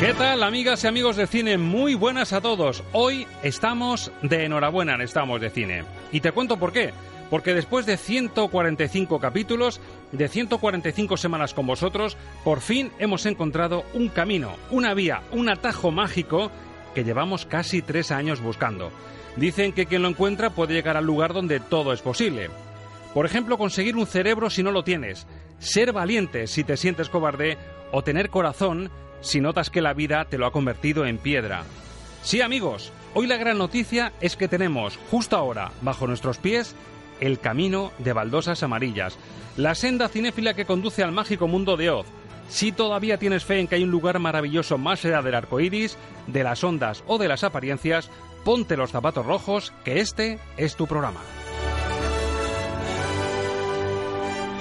¿Qué tal, amigas y amigos de cine? Muy buenas a todos. Hoy estamos de enhorabuena en Estamos de Cine. Y te cuento por qué. Porque después de 145 capítulos, de 145 semanas con vosotros, por fin hemos encontrado un camino, una vía, un atajo mágico que llevamos casi tres años buscando. Dicen que quien lo encuentra puede llegar al lugar donde todo es posible. Por ejemplo, conseguir un cerebro si no lo tienes, ser valiente si te sientes cobarde o tener corazón si notas que la vida te lo ha convertido en piedra. Sí, amigos, hoy la gran noticia es que tenemos justo ahora, bajo nuestros pies, el camino de baldosas amarillas, la senda cinéfila que conduce al mágico mundo de Oz. Si todavía tienes fe en que hay un lugar maravilloso más allá del arco iris, de las ondas o de las apariencias, ponte los zapatos rojos, que este es tu programa.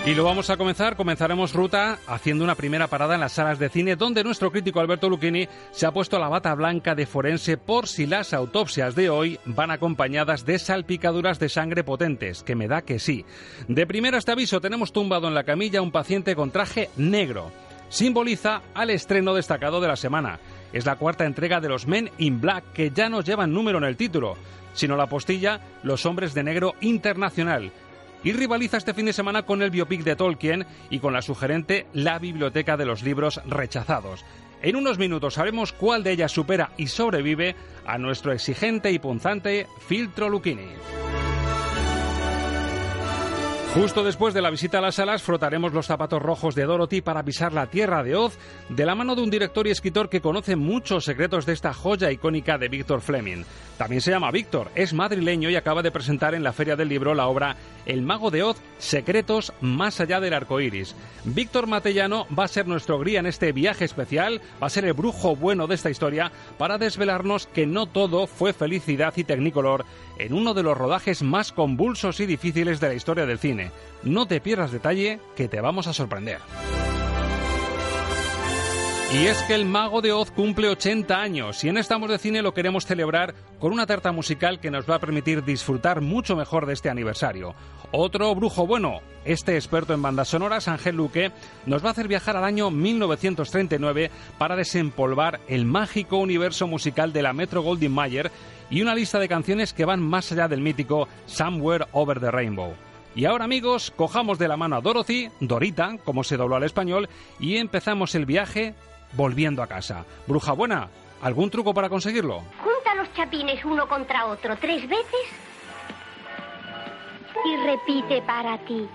Y lo vamos a comenzar, comenzaremos ruta haciendo una primera parada en las salas de cine donde nuestro crítico Alberto Lucchini se ha puesto la bata blanca de forense por si las autopsias de hoy van acompañadas de salpicaduras de sangre potentes, que me da que sí. De primero este aviso tenemos tumbado en la camilla un paciente con traje negro. Simboliza al estreno destacado de la semana. Es la cuarta entrega de los Men in Black que ya no llevan número en el título, sino la postilla Los Hombres de Negro Internacional y rivaliza este fin de semana con el biopic de Tolkien y con la sugerente La Biblioteca de los Libros Rechazados. En unos minutos sabremos cuál de ellas supera y sobrevive a nuestro exigente y punzante filtro Lucchini. Justo después de la visita a las salas, frotaremos los zapatos rojos de Dorothy para pisar la tierra de Oz, de la mano de un director y escritor que conoce muchos secretos de esta joya icónica de Víctor Fleming. También se llama Víctor, es madrileño y acaba de presentar en la Feria del Libro la obra El Mago de Oz, Secretos más allá del arco iris. Víctor Matellano va a ser nuestro guía en este viaje especial, va a ser el brujo bueno de esta historia para desvelarnos que no todo fue felicidad y tecnicolor en uno de los rodajes más convulsos y difíciles de la historia del cine. No te pierdas detalle que te vamos a sorprender. Y es que el Mago de Oz cumple 80 años y en Estamos de Cine lo queremos celebrar con una tarta musical que nos va a permitir disfrutar mucho mejor de este aniversario. Otro brujo bueno, este experto en bandas sonoras, Ángel Luque, nos va a hacer viajar al año 1939 para desempolvar el mágico universo musical de la Metro Goldwyn Mayer y una lista de canciones que van más allá del mítico Somewhere Over the Rainbow. Y ahora amigos, cojamos de la mano a Dorothy, Dorita, como se dobló al español, y empezamos el viaje volviendo a casa. Bruja buena, ¿algún truco para conseguirlo? Junta los chapines uno contra otro tres veces y repite para ti.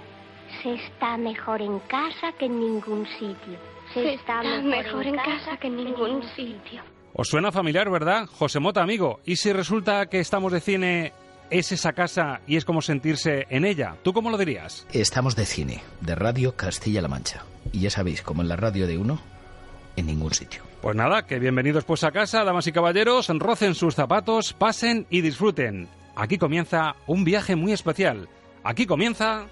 Se está mejor en casa que en ningún sitio. Se, está, mejor, en casa que en ningún sitio. Os suena familiar, ¿verdad? José Mota, amigo. ¿Y si resulta que estamos de cine es esa casa y es como sentirse en ella? ¿Tú cómo lo dirías? Estamos de cine, de Radio Castilla-La Mancha. Y ya sabéis, como en la radio de uno, en ningún sitio. Pues nada, que bienvenidos pues a casa, damas y caballeros, rocen sus zapatos, pasen y disfruten. Aquí comienza un viaje muy especial. Aquí comienza...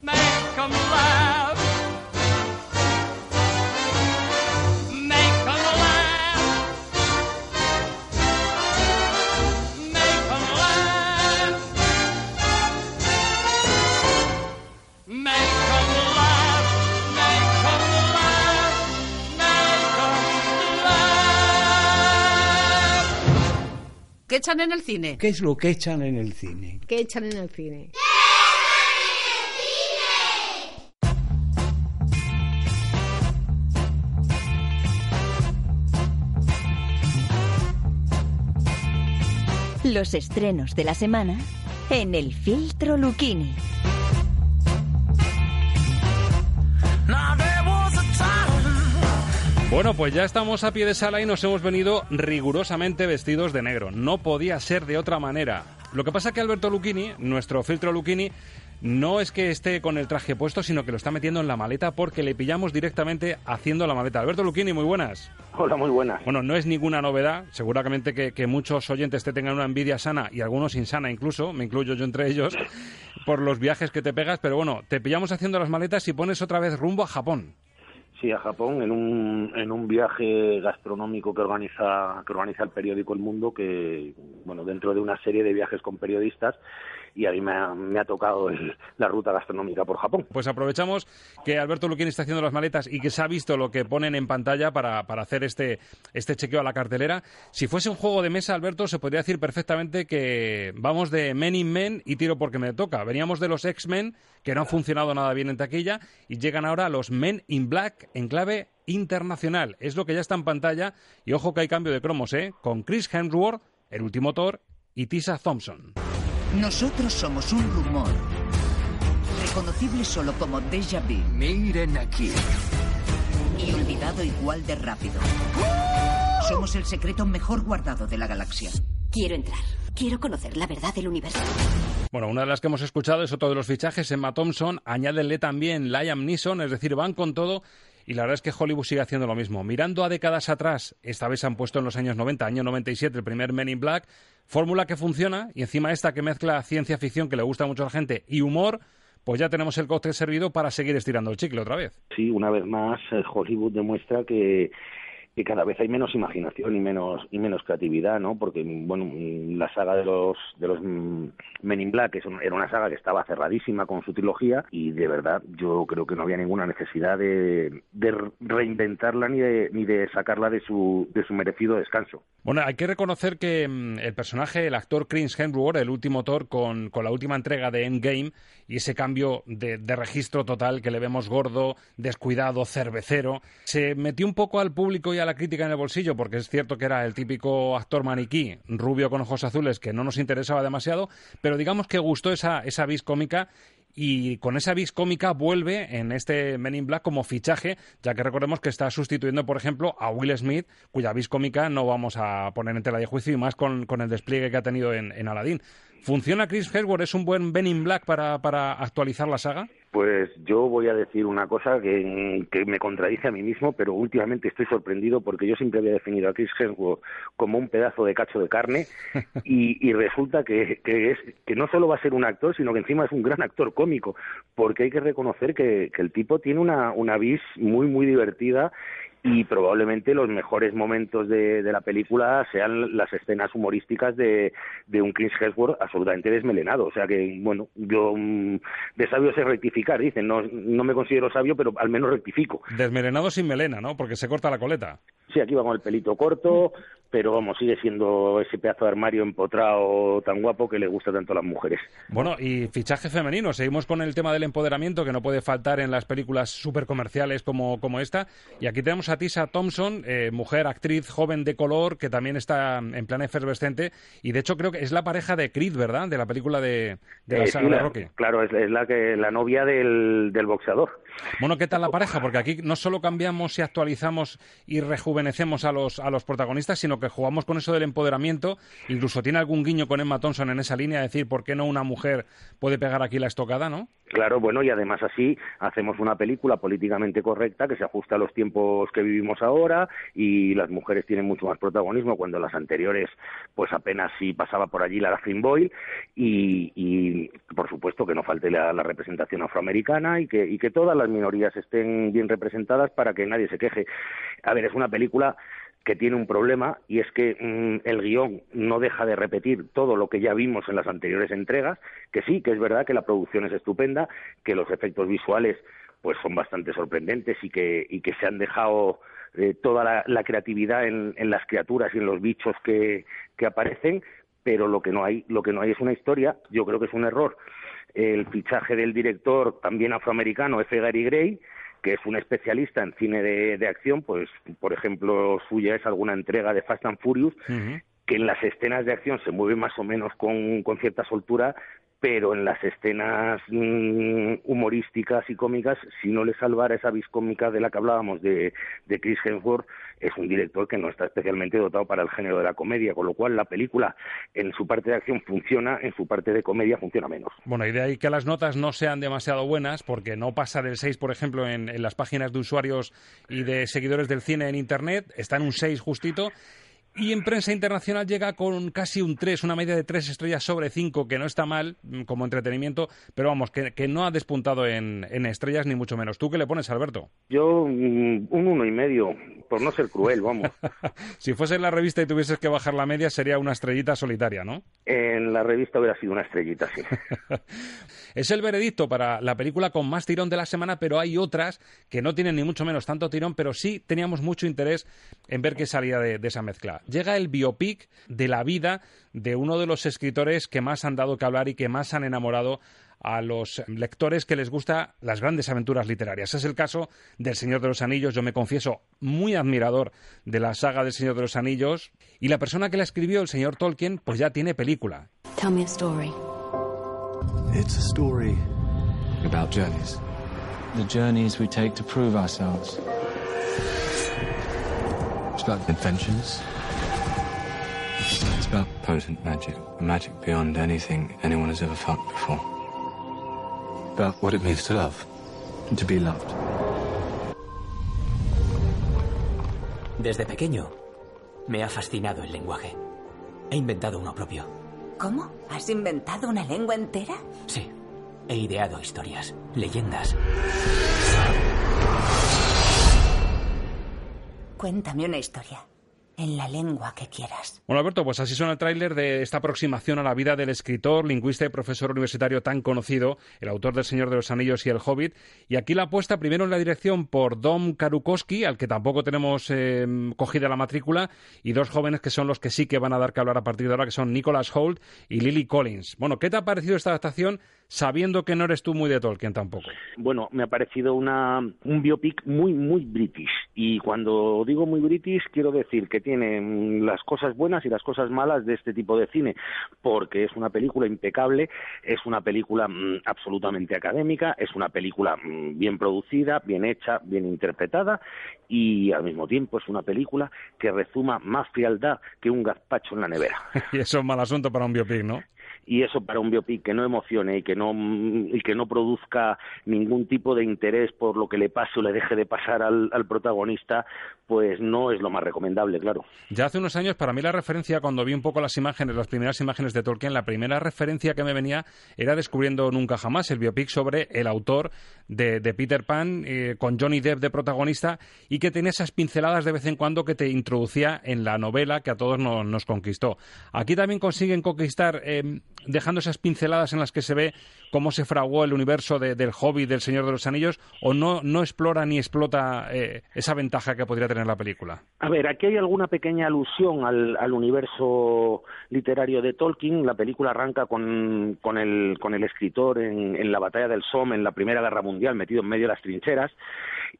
Make 'em laugh. que echan en el cine? ¿Qué es lo que echan en el cine? ¿Qué echan en el cine? Los estrenos de la semana en el filtro Luquini. Bueno, pues ya estamos a pie de sala y nos hemos venido rigurosamente vestidos de negro. No podía ser de otra manera. Lo que pasa es que Alberto Lucchini, nuestro filtro Lucchini, no es que esté con el traje puesto, sino que lo está metiendo en la maleta porque le pillamos directamente haciendo la maleta. Alberto Lucchini, muy buenas. Hola, muy buenas. Bueno, no es ninguna novedad. Seguramente que, que, muchos oyentes te tengan una envidia sana y algunos insana incluso, me incluyo yo entre ellos, por los viajes que te pegas. Pero bueno, te pillamos haciendo las maletas y pones otra vez rumbo a Japón. Sí, a Japón, en un, en un viaje gastronómico que organiza, que organiza el periódico El Mundo, que, bueno, dentro de una serie de viajes con periodistas, y a mí me ha, tocado la ruta gastronómica por Japón. Pues aprovechamos que Alberto Luquín está haciendo las maletas y que se ha visto lo que ponen en pantalla para, para hacer este, este chequeo a la cartelera. Si fuese un juego de mesa, Alberto, se podría decir perfectamente que vamos de Men in Men y tiro porque me toca. Veníamos de los X-Men, que no han funcionado nada bien en taquilla, y llegan ahora los Men in Black en clave internacional. Es lo que ya está en pantalla, y ojo que hay cambio de cromos, ¿eh? Con Chris Hemsworth, el último Thor, y Tisa Thompson. Nosotros somos un rumor, reconocible solo como déjà vu. Miren aquí. Y olvidado igual de rápido. Somos el secreto mejor guardado de la galaxia. Quiero entrar. Quiero conocer la verdad del universo. Bueno, una de las que hemos escuchado es otro de los fichajes, Emma Thompson. Añádenle también Liam Neeson, es decir, van con todo. Y la verdad es que Hollywood sigue haciendo lo mismo. Mirando a décadas atrás, esta vez se han puesto en los años 90, año 97, el primer Men in Black, fórmula que funciona, y encima esta que mezcla ciencia ficción, que le gusta mucho a la gente, y humor, pues ya tenemos el cóctel servido para seguir estirando el chicle otra vez. Sí, una vez más, Hollywood demuestra que que cada vez hay menos imaginación y menos y menos creatividad, ¿no? Porque bueno, la saga de los de los Men in Black era una saga que estaba cerradísima con su trilogía y de verdad yo creo que no había ninguna necesidad de, de reinventarla ni de ni de sacarla de su de su merecido descanso. Bueno, hay que reconocer que el personaje, el actor Chris Hemsworth, el último Thor con, con la última entrega de Endgame y ese cambio de, de registro total que le vemos gordo, descuidado, cervecero, se metió un poco al público y a la crítica en el bolsillo, porque es cierto que era el típico actor maniquí, rubio con ojos azules, que no nos interesaba demasiado, pero digamos que gustó esa, esa vis cómica y con esa vis cómica vuelve en este Men in Black como fichaje, ya que recordemos que está sustituyendo, por ejemplo, a Will Smith, cuya vis cómica no vamos a poner en tela de juicio y más con, con el despliegue que ha tenido en, en Aladdin. ¿Funciona Chris Hemsworth? ¿Es un buen Ben in Black para, para actualizar la saga? Pues yo voy a decir una cosa que, que, me contradice a mí mismo, pero últimamente estoy sorprendido porque yo siempre había definido a Chris Hemsworth como un pedazo de cacho de carne y, y resulta que, que, es, que no solo va a ser un actor, sino que encima es un gran actor cómico, porque hay que reconocer que, que el tipo tiene una, una vis muy, muy divertida y probablemente los mejores momentos de, de, la película sean las escenas humorísticas de, de un Chris Hemsworth absolutamente desmelenado. O sea que, bueno, yo mm, de sabio sé rectificar, dicen. No, no me considero sabio, pero al menos rectifico. Desmelenado sin melena, ¿no? Porque se corta la coleta. Sí, aquí va con el pelito corto, pero vamos, sigue siendo ese pedazo de armario empotrado tan guapo que le gusta tanto a las mujeres. Bueno, y fichaje femenino. Seguimos con el tema del empoderamiento que no puede faltar en las películas súper comerciales como, como esta. Y aquí tenemos a Tisa Thompson, eh, mujer, actriz joven de color, que también está en plan efervescente. Y de hecho creo que es la pareja de Creed, ¿verdad? De la película de, de la Eh, saga sí, de Rocky. Claro, es, es la, que, la novia del, del boxeador. Bueno, ¿qué tal la pareja? Porque aquí no solo cambiamos y actualizamos y rejuvenecemos a los, a los protagonistas, sino que jugamos con eso del empoderamiento. Incluso tiene algún guiño con Emma Thompson en esa línea, decir, ¿por qué no una mujer puede pegar aquí la estocada, no? Claro, bueno, y además así hacemos una película políticamente correcta que se ajusta a los tiempos que vivimos ahora y las mujeres tienen mucho más protagonismo cuando las anteriores, pues apenas si pasaba por allí la Dustin Boyle y, y por supuesto que no falte la, la representación afroamericana y que, y que todas las minorías estén bien representadas para que nadie se queje. A ver, es una película que tiene un problema y es que mm, el guion no deja de repetir todo lo que ya vimos en las anteriores entregas, que sí, que es verdad que la producción es estupenda, que los efectos visuales pues son bastante sorprendentes y que, y que se han dejado eh, toda la, la creatividad en, en las criaturas y en los bichos que, que aparecen, pero lo que no hay, lo que no hay es una historia, yo creo que es un error. El fichaje del director también afroamericano, F. Gary Gray, que es un especialista en cine de, de acción, pues por ejemplo suya es alguna entrega de Fast and Furious, que en las escenas de acción se mueve más o menos con, con cierta soltura, pero en las escenas mm, humorísticas y cómicas, si no le salvara esa vis cómica de la que hablábamos de, de Chris Hemsworth, es un director que no está especialmente dotado para el género de la comedia, con lo cual la película en su parte de acción funciona, en su parte de comedia funciona menos. Bueno, y de ahí que las notas no sean demasiado buenas, porque no pasa del 6, por ejemplo, en, en las páginas de usuarios y de seguidores del cine en Internet, está en un 6 justito, y en prensa internacional llega con casi un 3, una media de 3 estrellas sobre 5, que no está mal mm, como entretenimiento, pero vamos, que, que no ha despuntado en, en, estrellas ni mucho menos. ¿Tú qué le pones, Alberto? Yo mm, un uno y medio, por no ser cruel, vamos. si fuese la revista y tuvieses que bajar la media, sería una estrellita solitaria, ¿no? En la revista hubiera sido una estrellita, sí. es el veredicto para la película con más tirón de la semana, pero hay otras que no tienen ni mucho menos tanto tirón, pero sí teníamos mucho interés en ver qué salía de, de esa mezcla llega el biopic de la vida de uno de los escritores que más han dado que hablar y que más han enamorado a los lectores que les gusta las grandes aventuras literarias. Es el caso del Señor de los Anillos. Yo me confieso muy admirador de la saga del Señor de los Anillos y la persona que la escribió, el señor Tolkien, pues ya tiene película. Tell me a story. It's a story about journeys. The journeys we take to prove ourselves. It's about adventures. It's about potent magic, magic beyond anything anyone has ever felt before. About what it means to love, and to be loved. Desde pequeño me ha fascinado el lenguaje. He inventado uno propio. ¿Cómo? ¿Has inventado una lengua entera? Sí. He ideado historias, leyendas. Cuéntame una historia en la lengua que quieras. Bueno, Alberto, pues así suena el tráiler de esta aproximación a la vida del escritor, lingüista y profesor universitario tan conocido, el autor del Señor de los Anillos y El Hobbit. Y aquí la apuesta primero en la dirección por Dom Karukowski, al que tampoco tenemos eh, cogida la matrícula, y dos jóvenes que son los que sí que van a dar que hablar a partir de ahora, que son Nicholas Holt y Lily Collins. Bueno, ¿qué te ha parecido esta adaptación sabiendo que no eres tú muy de Tolkien tampoco? Bueno, me ha parecido una, un biopic muy, muy british. Y cuando digo muy british, quiero decir que tiene las cosas buenas y las cosas malas de este tipo de cine, porque es una película impecable, es una película mmm, absolutamente académica, es una película mmm, bien producida, bien hecha, bien interpretada y al mismo tiempo es una película que rezuma más frialdad que un gazpacho en la nevera. y eso es mal asunto para un biopic, ¿no? Y eso para un biopic que no emocione y que no y que no produzca ningún tipo de interés por lo que le pase o le deje de pasar al, al, protagonista pues no es lo más recomendable claro. Ya hace unos años para mí la referencia cuando vi un poco las imágenes las primeras imágenes de Tolkien la primera referencia que me venía era descubriendo nunca jamás el biopic sobre el autor de, de Peter Pan eh, con Johnny Depp de protagonista y que tenía esas pinceladas de vez en cuando que te introducía en la novela que a todos nos, nos conquistó. Aquí también consiguen conquistar eh, dejando esas pinceladas en las que se ve cómo se fraguó el universo de, del hobby del Señor de los Anillos o no, no explora ni explota eh, esa ventaja que podría tener la película? A ver, aquí hay alguna pequeña alusión al, al universo literario de Tolkien. La película arranca con, con, el, con el escritor en, en la batalla del Somme, en la Primera Guerra Mundial, metido en medio de las trincheras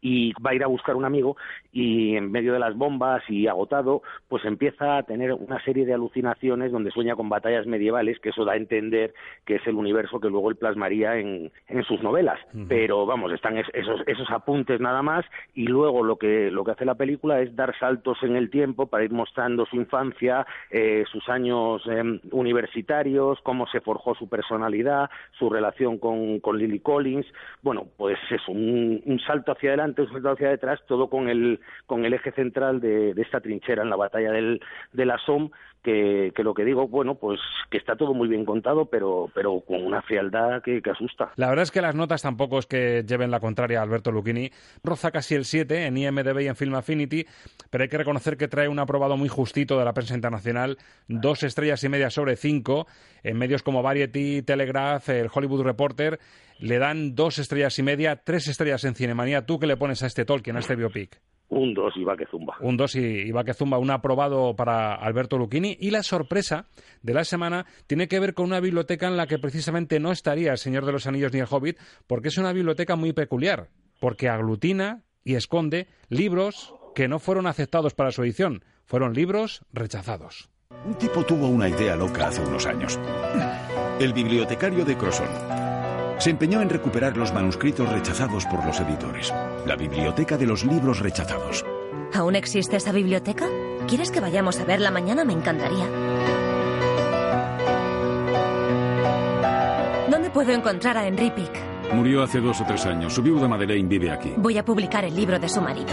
y va a ir a buscar un amigo y en medio de las bombas y agotado, pues empieza a tener una serie de alucinaciones donde sueña con batallas medievales, que eso da a entender que es el universo que luego él plasmaría en, en sus novelas. Uh -huh. Pero vamos, están esos, esos apuntes nada más y luego lo que, lo que hace la película es dar saltos en el tiempo para ir mostrando su infancia, eh, sus años eh, universitarios, cómo se forjó su personalidad, su relación con, con Lily Collins. Bueno, pues es un, un salto hacia adelante, un salto hacia detrás, todo con el, con el eje central de, de esta trinchera en la batalla del, de la Somme, que, lo que digo, bueno, pues que está todo muy bien contado, pero, pero con una frialdad que, que, asusta. La verdad es que las notas tampoco es que lleven la contraria a Alberto Lucchini. Roza casi el 7 en IMDB y en Film Affinity, pero hay que reconocer que trae un aprobado muy justito de la prensa internacional, dos estrellas y media sobre cinco, en medios como Variety, Telegraph, el Hollywood Reporter, le dan dos estrellas y media, tres estrellas en Cinemanía. ¿Tú qué le pones a este Tolkien, a este biopic? Un 2 y va que zumba. Un 2 y, y va que zumba, un aprobado para Alberto Lucchini. Y la sorpresa de la semana tiene que ver con una biblioteca en la que precisamente no estaría el Señor de los Anillos ni el Hobbit, porque es una biblioteca muy peculiar, porque aglutina y esconde libros que no fueron aceptados para su edición, fueron libros rechazados. Un tipo tuvo una idea loca hace unos años. El bibliotecario de Crosson se empeñó en recuperar los manuscritos rechazados por los editores. La biblioteca de los libros rechazados. ¿Aún existe esa biblioteca? ¿Quieres que vayamos a verla mañana? Me encantaría. ¿Dónde puedo encontrar a Henry Pick? Murió hace dos o tres años. Su viuda Madeleine vive aquí. Voy a publicar el libro de su marido.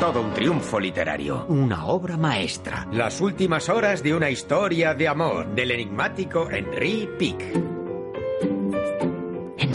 Todo un triunfo literario, una obra maestra. Las últimas horas de una historia de amor del enigmático Henry Pick.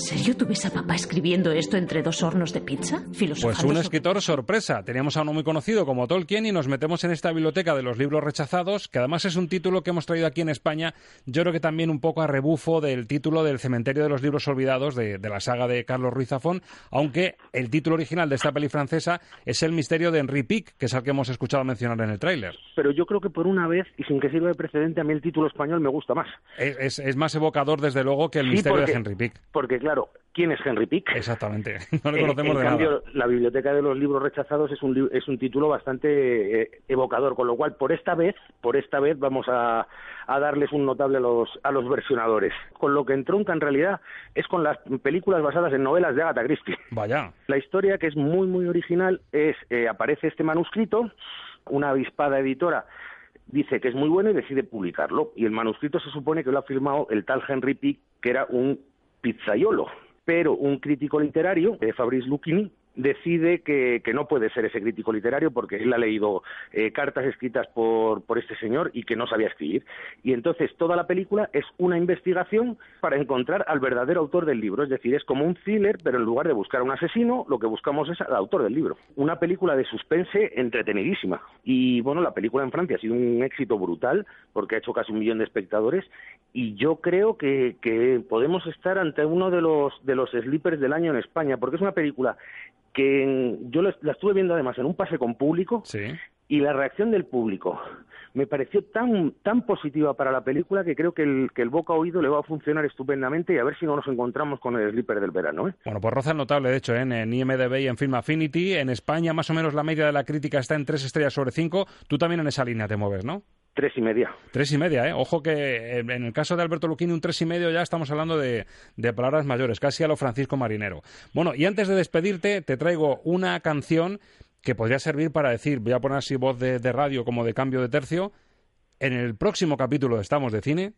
¿En serio tú ves a papá escribiendo esto entre dos hornos de pizza? Pues un escritor sorpresa. Teníamos a uno muy conocido como Tolkien y nos metemos en esta biblioteca de los libros rechazados, que además es un título que hemos traído aquí en España, yo creo que también un poco a rebufo del título del Cementerio de los Libros Olvidados de, de la saga de Carlos Ruiz Zafón, aunque el título original de esta peli francesa es El misterio de Henri Pic, que es el que hemos escuchado mencionar en el tráiler. Pero yo creo que por una vez, y sin que sirva de precedente, a mí el título español me gusta más. Es, es, es más evocador, desde luego, que El Sí, misterio porque- de Henry Pic. Porque, claro, ¿quién es Henry Pick? Exactamente. No le Eh, conocemos en de cambio, nada. la biblioteca de los libros rechazados es un, es un título bastante eh, evocador, con lo cual por esta vez, por esta vez vamos a, a darles un notable a los, a los versionadores. Con lo que entronca en realidad es con las películas basadas en novelas de Agatha Christie. Vaya. La historia, que es muy, muy original, es eh, aparece este manuscrito, una avispada editora dice que es muy bueno y decide publicarlo. Y el manuscrito se supone que lo ha firmado el tal Henry Pick, que era un pizzaiolo. Pero un crítico literario, eh, Fabrice Lucchini, decide que, no puede ser ese crítico literario porque él ha leído eh, cartas escritas por, por este señor y que no sabía escribir. Y entonces toda la película es una investigación para encontrar al verdadero autor del libro. Es decir, es como un thriller, pero en lugar de buscar a un asesino, lo que buscamos es al autor del libro. Una película de suspense entretenidísima. Y bueno, la película en Francia ha sido un éxito brutal porque ha hecho casi un millón de espectadores y yo creo que, que podemos estar ante uno de los, de los del año en España porque es una película que en- yo la, la estuve viendo además en un pase con público y la reacción del público me pareció tan tan positiva para la película que creo que el, que el boca oído le va a funcionar estupendamente y a ver si no nos encontramos con el sleeper del verano. ¿eh? Bueno, pues roza notable, de hecho, ¿eh? en IMDB y en Film Affinity. En España, más o menos, la media de la crítica está en tres estrellas sobre cinco. Tú también en esa línea te mueves, ¿no? Tres y media. Tres y media, ¿eh? Ojo que eh, en el caso de Alberto Luquini, un tres y medio ya estamos hablando de, palabras mayores, casi a lo Francisco Marinero. Bueno, y antes de despedirte, te traigo una canción que podría servir para decir, voy a poner así voz de, de radio como de cambio de tercio. En el próximo capítulo de Estamos de Cine.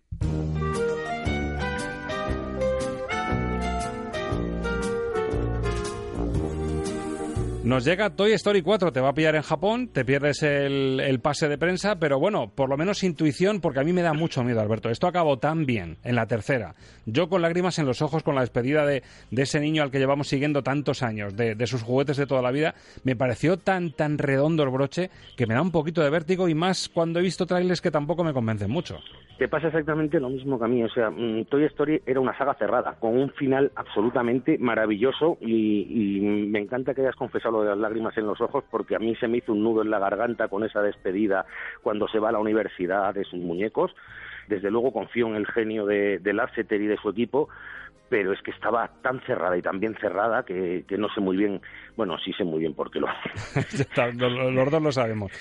Nos llega Toy Story 4, te va a pillar en Japón, te pierdes el, el pase de prensa, pero bueno, por lo menos intuición, porque a mí me da mucho miedo, Alberto. Esto acabó tan bien en la tercera. Yo con lágrimas en los ojos con la despedida de, de ese niño al que llevamos siguiendo tantos años, de, de sus juguetes de toda la vida, me pareció tan, tan redondo el broche que me da un poquito de vértigo y más cuando he visto trailers que tampoco me convencen mucho. Te pasa exactamente lo mismo que a mí. O sea, mm, Toy Story era una saga cerrada, con un final absolutamente maravilloso y, y me encanta que hayas confesado lo de las lágrimas en los ojos porque a mí se me hizo un nudo en la garganta con esa despedida cuando se va a la universidad de sus muñecos. Desde luego confío en el genio de, de Lasseter y de su equipo, pero es que estaba tan cerrada y tan bien cerrada que, que no sé muy bien, bueno, sí sé muy bien por qué lo hace. Los dos lo sabemos.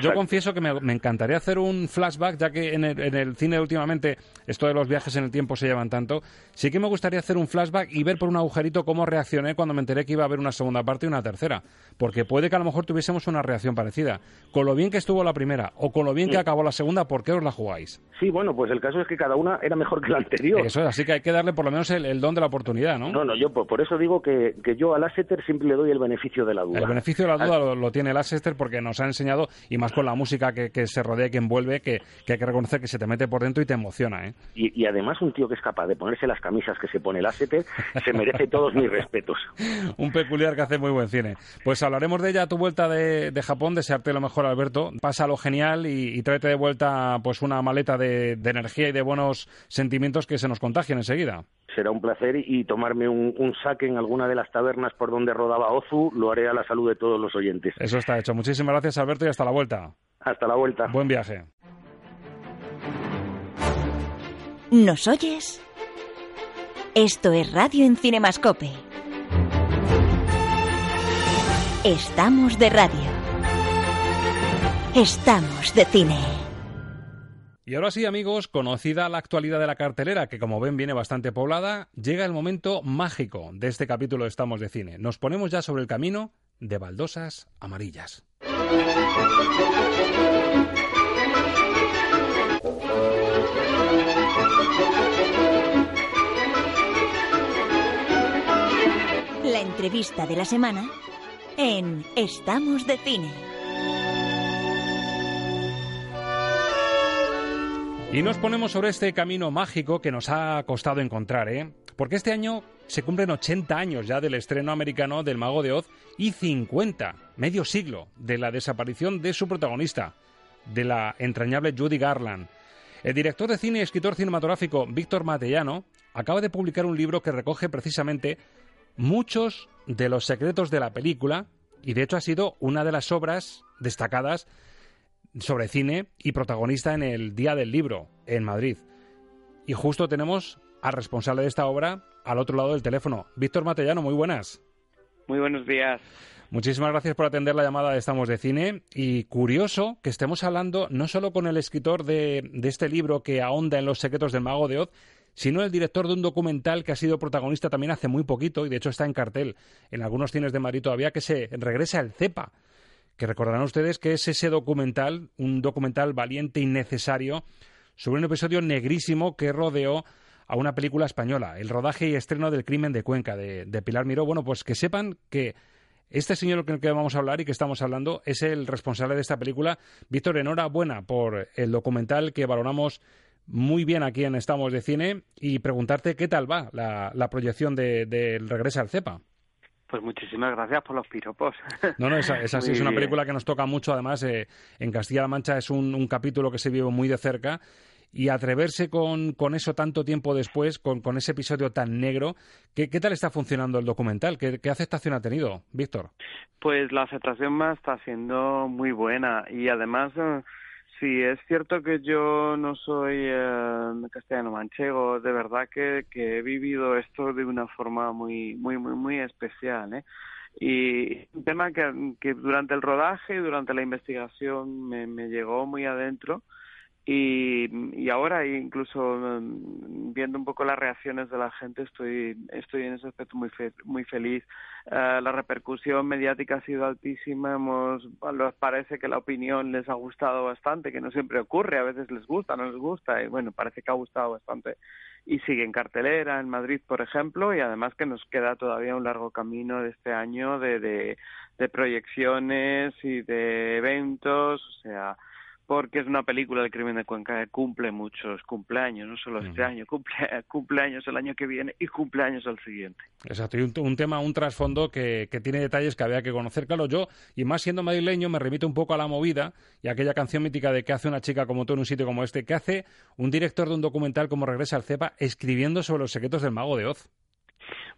Yo, confieso que me, me encantaría hacer un flashback, ya que en el, en el cine últimamente esto de los viajes en el tiempo se llevan tanto. Sí que me gustaría hacer un flashback y ver por un agujerito cómo reaccioné cuando me enteré que iba a haber una segunda parte y una tercera. Porque puede que a lo mejor tuviésemos una reacción parecida. Con lo bien que estuvo la primera o con lo bien que Mm. acabó la segunda, ¿por qué os la jugáis? Sí, bueno, pues el caso es que cada una era mejor que la anterior. Eso es, así que hay que darle por lo menos el, el don de la oportunidad, ¿no? No, no, yo por, por eso digo que, que yo a Lasseter siempre le doy el beneficio de la duda. El beneficio de la duda lo, lo tiene Leicester porque nos ha enseñado, y más con la música que, que se rodea y que envuelve, que, que hay que reconocer que se te mete por dentro y te emociona. ¿eh? Y, y además un tío que es capaz de ponerse las camisas que se pone Lasseter se merece todos mis respetos. Un peculiar que hace muy buen cine. Pues hablaremos de ella a tu vuelta de, de Japón, desearte lo mejor, Alberto. Pásalo genial y, y tráete de vuelta pues una maleta de, de energía y de buenos sentimientos que se nos contagien enseguida. Será un placer y, tomarme un, un saque en alguna de las tabernas por donde rodaba Lo haré a la salud de todos los oyentes. Eso está hecho. Muchísimas gracias, Alberto, y hasta la vuelta. Hasta la vuelta. Buen viaje. ¿Nos oyes? Esto es Radio en Cinemascope. Estamos de radio. Estamos de cine. Y ahora sí, amigos, conocida la actualidad de la cartelera, que como ven viene bastante poblada, llega el momento mágico de este capítulo de Estamos de Cine. Nos ponemos ya sobre el camino de baldosas amarillas. La entrevista de la semana en Estamos de Cine. Y nos ponemos sobre este camino mágico que nos ha costado encontrar, ¿eh? Porque este año se cumplen 80 años ya del estreno americano del Mago de Oz y 50, medio siglo, de la desaparición de su protagonista, de la entrañable Judy Garland. El director de cine y escritor cinematográfico Víctor Matellano acaba de publicar un libro que recoge precisamente muchos de los secretos de la película y de hecho ha sido una de las obras destacadas sobre cine y protagonista en el Día del Libro en Madrid. Y justo tenemos al responsable de esta obra al otro lado del teléfono. Víctor Matellano, muy buenas. Muy buenos días. Muchísimas gracias por atender la llamada de Estamos de Cine. Y curioso que estemos hablando no solo con el escritor de, de este libro que ahonda en los secretos del mago de Oz, sino el director de un documental que ha sido protagonista también hace muy poquito y de hecho está en cartel en algunos cines de Madrid todavía, que se regresa al CEPA que recordarán ustedes que es ese documental, un documental valiente y necesario, sobre un episodio negrísimo que rodeó a una película española, el rodaje y estreno del crimen de Cuenca, de, Pilar Miró. Bueno, pues que sepan que este señor con el que vamos a hablar y que estamos hablando es el responsable de esta película. Víctor, enhorabuena por el documental que valoramos muy bien aquí en Estamos de Cine y preguntarte qué tal va la, proyección del de, Regreso al CEPA. Pues muchísimas gracias por los piropos. No, no, esa, esa sí es una película que nos toca mucho. Además, eh, en Castilla-La Mancha es un, capítulo que se vive muy de cerca. Y atreverse con, con eso tanto tiempo después, con, con ese episodio tan negro, ¿qué, ¿qué, tal está funcionando el documental? ¿Qué, ¿Qué aceptación ha tenido, Víctor? Pues la aceptación más está siendo muy buena. Y además. Eh, Sí, es cierto que yo no soy eh, castellano manchego, de verdad que, que he vivido esto de una forma muy, muy, muy, muy especial, ¿eh? Y un tema que, que durante el rodaje y durante la investigación me, me llegó muy adentro y, y ahora incluso mm, viendo un poco las reacciones de la gente estoy estoy en ese aspecto muy muy feliz. Uh, la repercusión mediática ha sido altísima. Hemos parece que la opinión les ha gustado bastante que no siempre ocurre. A veces les gusta no les gusta. Y bueno parece que ha gustado bastante. Y sigue en cartelera en Madrid por ejemplo. Y además que nos queda todavía un largo camino de este año de, de proyecciones y de eventos. O sea porque es una película del crimen de Cuenca que cumple muchos cumpleaños, no solo este año, cumple cumpleaños el año que viene y cumpleaños el siguiente. Exacto, y un, tema, un trasfondo que, que, tiene detalles que había que conocer. Claro, yo, y más siendo madrileño, me remito un poco a la movida y a aquella canción mítica de que hace una chica como tú en un sitio como este, que hace un director de un documental como Regresa al CEPA escribiendo sobre los secretos del mago de Oz.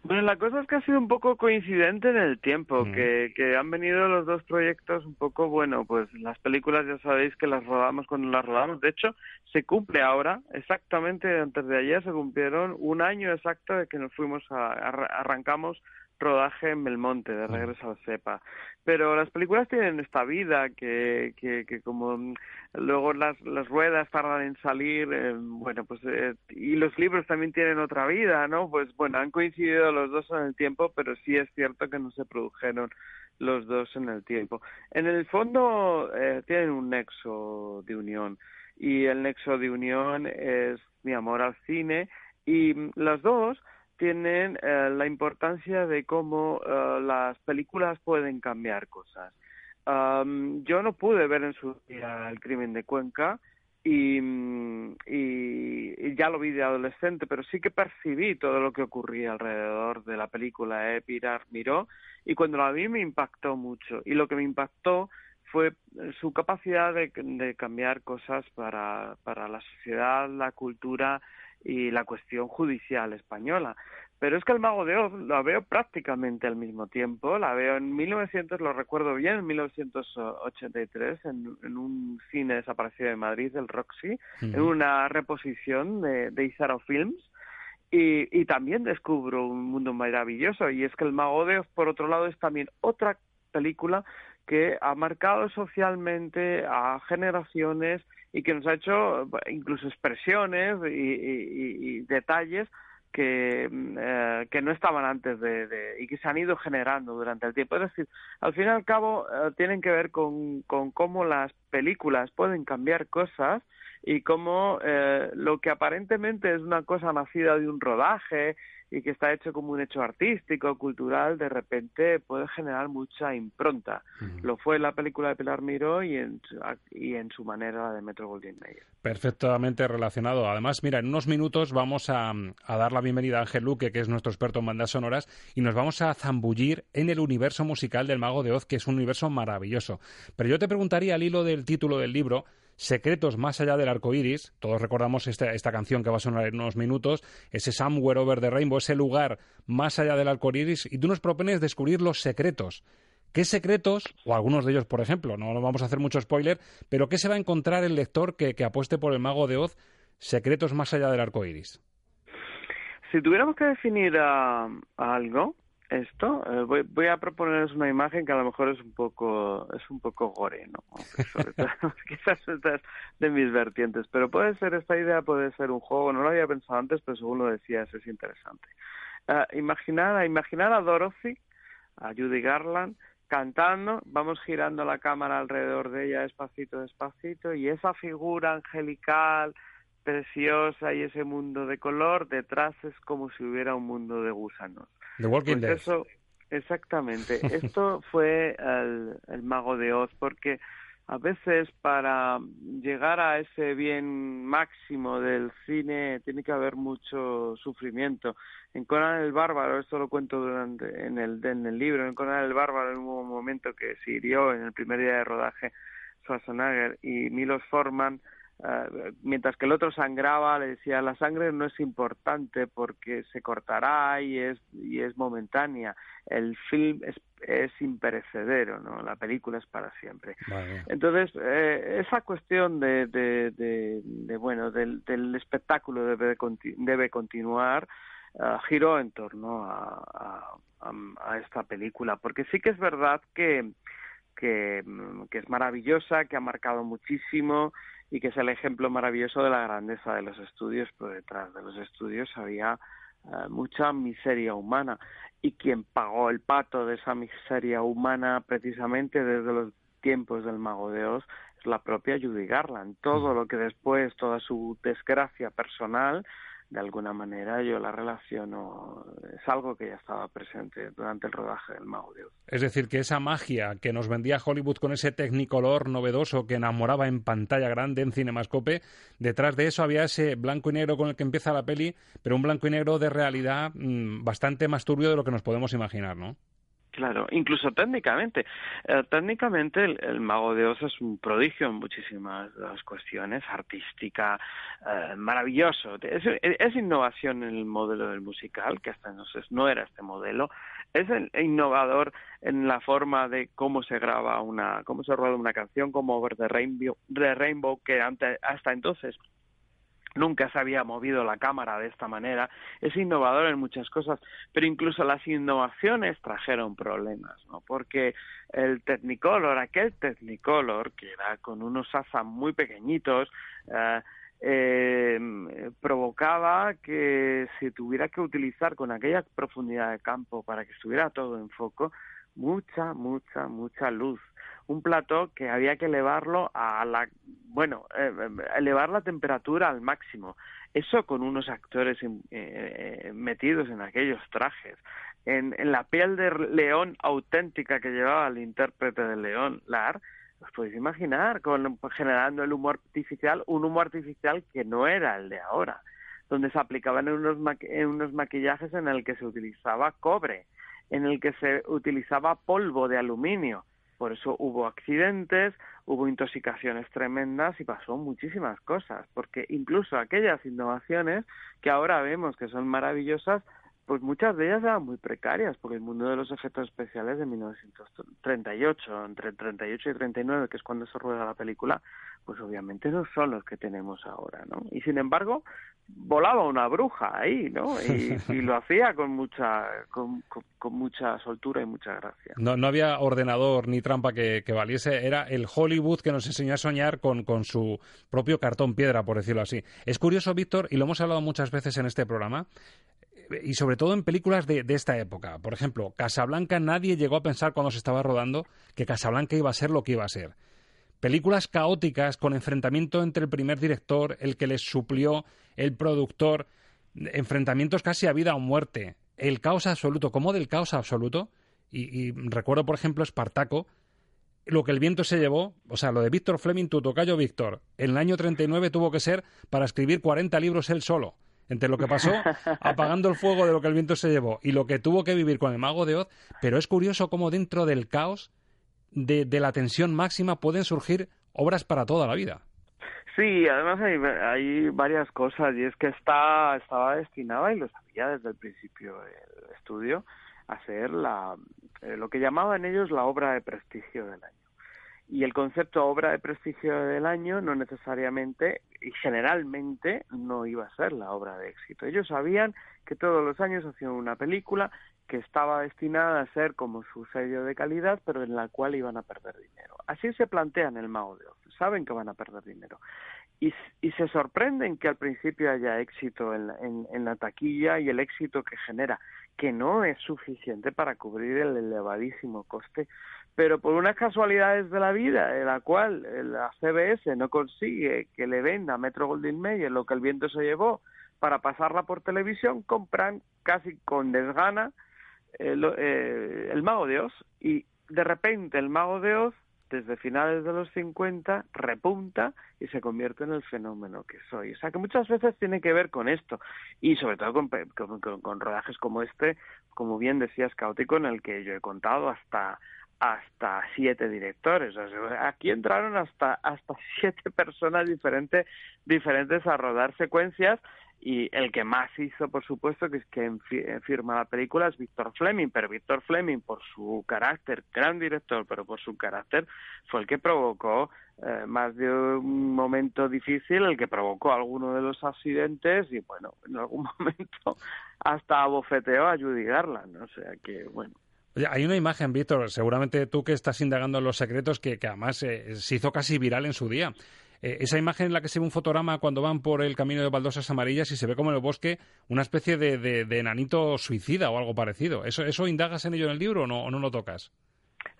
Bueno, la cosa es que ha sido un poco coincidente en el tiempo, que, que han venido los dos proyectos un poco, bueno, pues las películas ya sabéis que las rodamos cuando las rodamos. De hecho, se cumple ahora, exactamente antes de ayer se cumplieron un año exacto de que nos fuimos a, arrancamos rodaje en Belmonte, de regreso al CEPA. Pero las películas tienen esta vida que, que, que como luego las, las ruedas tardan en salir, eh, bueno, pues, eh, y los libros también tienen otra vida, ¿no? Pues bueno, han coincidido los dos en el tiempo, pero sí es cierto que no se produjeron los dos en el tiempo. En el fondo eh, tienen un nexo de unión y el nexo de unión es mi amor al cine y las dos tienen eh, la importancia de cómo eh, las películas pueden cambiar cosas. yo no pude ver en su día el crimen de Cuenca y, y, ya lo vi de adolescente, pero sí que percibí todo lo que ocurría alrededor de la película eh, Pilar Miró y cuando la vi me impactó mucho y lo que me impactó fue su capacidad de, de cambiar cosas para, para la sociedad, la cultura y la cuestión judicial española. Pero es que el Mago de Oz la veo prácticamente al mismo tiempo, la veo en 1900, lo recuerdo bien, en 1983, en, en un cine desaparecido de Madrid, el Roxy, en una reposición de, de Izaro Films, y, y también descubro un mundo maravilloso, y es que el Mago de Oz, por otro lado, es también otra película que ha marcado socialmente a generaciones y que nos ha hecho incluso expresiones y, detalles que, eh, que no estaban antes de, y que se han ido generando durante el tiempo. Es decir, al fin y al cabo eh, tienen que ver con, con cómo las películas pueden cambiar cosas y cómo eh, lo que aparentemente es una cosa nacida de un rodaje y que está hecho como un hecho artístico, cultural, de repente puede generar mucha impronta. Lo fue en la película de Pilar Miró y en, y en su manera de Metro Goldwyn Mayer. Perfectamente relacionado. Además, mira, en unos minutos vamos a, a, dar la bienvenida a Ángel Luque, que es nuestro experto en bandas sonoras, y nos vamos a zambullir en el universo musical del Mago de Oz, que es un universo maravilloso. Pero yo te preguntaría, al hilo del título del libro, Secretos más allá del arco iris. Todos recordamos esta, canción que va a sonar en unos minutos, ese Somewhere Over the Rainbow, ese lugar más allá del arco iris, y tú nos propones descubrir los secretos. ¿Qué secretos, o algunos de ellos, por ejemplo, no vamos a hacer mucho spoiler, pero qué se va a encontrar el lector que, apueste por el mago de Oz, secretos más allá del arco iris? Si tuviéramos que definir algo, esto eh, voy, voy, a proponerles una imagen que a lo mejor es un poco es un poco gore no quizás esta de mis vertientes pero puede ser esta idea puede ser un juego no lo había pensado antes pero según lo decías es interesante. Uh, imaginar imaginar a Dorothy a Judy Garland cantando vamos girando la cámara alrededor de ella despacito despacito y esa figura angelical preciosa y ese mundo de color, detrás es como si hubiera un mundo de gusanos. The Walking pues Eso, exactamente. Esto fue el, el mago de Oz, porque a veces para llegar a ese bien máximo del cine tiene que haber mucho sufrimiento. En Conan el Bárbaro, esto lo cuento durante, en, el, en el libro, en Conan el Bárbaro hubo un momento que se hirió en el primer día de rodaje Schwarzenegger y Milos Forman eh, mientras que el otro sangraba, le decía, la sangre no es importante porque se cortará y es, y es momentánea. El film es, es imperecedero, ¿no? La película es para siempre. Entonces, eh, esa cuestión de, de, de, bueno, del, del espectáculo debe, debe continuar, uh, giró en torno a, a, a esta película, porque sí que es verdad que, que, que es maravillosa, que ha marcado muchísimo, y que es el ejemplo maravilloso de la grandeza de los estudios, pero detrás de los estudios había eh, mucha miseria humana y quien pagó el pato de esa miseria humana precisamente desde los tiempos del mago de Oz es la propia Judy Garland. Todo lo que después, toda su desgracia personal, de alguna manera yo la relaciono, es algo que ya estaba presente durante el rodaje del Mago. Es decir, que esa magia que nos vendía Hollywood con ese tecnicolor novedoso que enamoraba en pantalla grande, en cinemascope, detrás de eso había ese blanco y negro con el que empieza la peli, pero un blanco y negro de realidad mm, bastante más turbio de lo que nos podemos imaginar, ¿no? Claro, incluso técnicamente. Eh, técnicamente el, Mago de Oz es un prodigio en muchísimas cuestiones, artística, eh, maravilloso. Es, innovación en el modelo del musical, que hasta entonces no era este modelo. Es innovador en la forma de cómo se graba una, cómo se rueda una canción como Over the Rainbow, the Rainbow que hasta entonces nunca se había movido la cámara de esta manera, es innovador en muchas cosas, pero incluso las innovaciones trajeron problemas, ¿no? Porque el Technicolor, aquel Technicolor, que era con unos asas muy pequeñitos, eh, eh, provocaba que se tuviera que utilizar con aquella profundidad de campo para que estuviera todo en foco, mucha, mucha, mucha luz un plató que había que elevarlo a la, bueno, eh, elevar la temperatura al máximo. Eso con unos actores eh, eh, metidos en aquellos trajes, en, en, la piel de león auténtica que llevaba el intérprete de León, Lar, os podéis imaginar, con, generando el humor artificial, un humor artificial que no era el de ahora, donde se aplicaban unos, unos maquillajes en el que se utilizaba cobre, en el que se utilizaba polvo de aluminio, por eso hubo accidentes, hubo intoxicaciones tremendas y pasó muchísimas cosas, porque incluso aquellas innovaciones que ahora vemos que son maravillosas, pues muchas de ellas eran muy precarias, porque el mundo de los efectos especiales de 1938, entre 38 y 39, que es cuando se rueda la película, pues obviamente no son los que tenemos ahora, ¿no? Y sin embargo, volaba una bruja ahí, ¿no? Y, lo hacía con mucha, con, mucha soltura y mucha gracia. No, no había ordenador ni trampa que, valiese, era el Hollywood que nos enseñó a soñar con, con su propio cartón piedra, por decirlo así. Es curioso, Víctor, y lo hemos hablado muchas veces en este programa, y sobre todo en películas de, esta época. Por ejemplo, Casablanca nadie llegó a pensar cuando se estaba rodando que Casablanca iba a ser lo que iba a ser. Películas caóticas con enfrentamiento entre el primer director, el que les suplió, el productor, enfrentamientos casi a vida o muerte, el caos absoluto, como del caos absoluto. Y, recuerdo, por ejemplo, Espartaco, lo que el viento se llevó, o sea, lo de Víctor Fleming, tu tocayo Víctor, en el año 39 tuvo que ser para escribir 40 libros él solo entre lo que pasó apagando el fuego de lo que el viento se llevó y lo que tuvo que vivir con el mago de Oz, pero es curioso cómo dentro del caos de, la tensión máxima pueden surgir obras para toda la vida. Sí, además hay, hay varias cosas y es que está, estaba destinada, y lo sabía desde el principio el estudio, a ser la, eh, lo que llamaban ellos la obra de prestigio del año. Y el concepto obra de prestigio del año no necesariamente y generalmente no iba a ser la obra de éxito. Ellos sabían que todos los años hacían una película que estaba destinada a ser como su sello de calidad, pero en la cual iban a perder dinero. Así se plantean el Mago de Oz, saben que van a perder dinero. Y, y se sorprenden que al principio haya éxito en, en, en la taquilla y el éxito que genera, que no es suficiente para cubrir el elevadísimo coste pero por unas casualidades de la vida en la cual la CBS no consigue que le venda a Metro Goldwyn Mayer lo que el viento se llevó para pasarla por televisión, compran casi con desgana el, eh, el Mago de Oz y de repente el Mago de Oz desde finales de los 50 repunta y se convierte en el fenómeno que soy. O sea que muchas veces tiene que ver con esto y sobre todo con, con, con rodajes como este, como bien decías, caótico, en el que yo he contado hasta hasta siete directores. aquí entraron hasta hasta siete personas diferentes diferentes a rodar secuencias y el que más hizo, por supuesto, que es que firma la película es Víctor Fleming, pero Víctor Fleming, por su carácter, gran director, pero por su carácter, fue el que provocó eh, más de un momento difícil, el que provocó alguno de los accidentes y, bueno, en algún momento hasta abofeteó a Judy Garland, o sea que, bueno hay una imagen, Víctor, seguramente tú que estás indagando en los secretos, que, además eh, se hizo casi viral en su día. Eh, esa imagen en la que se ve un fotograma cuando van por el camino de baldosas amarillas y se ve como en el bosque una especie de, de, enanito suicida o algo parecido. ¿Eso, ¿Eso indagas en ello en el libro o no, o no lo tocas?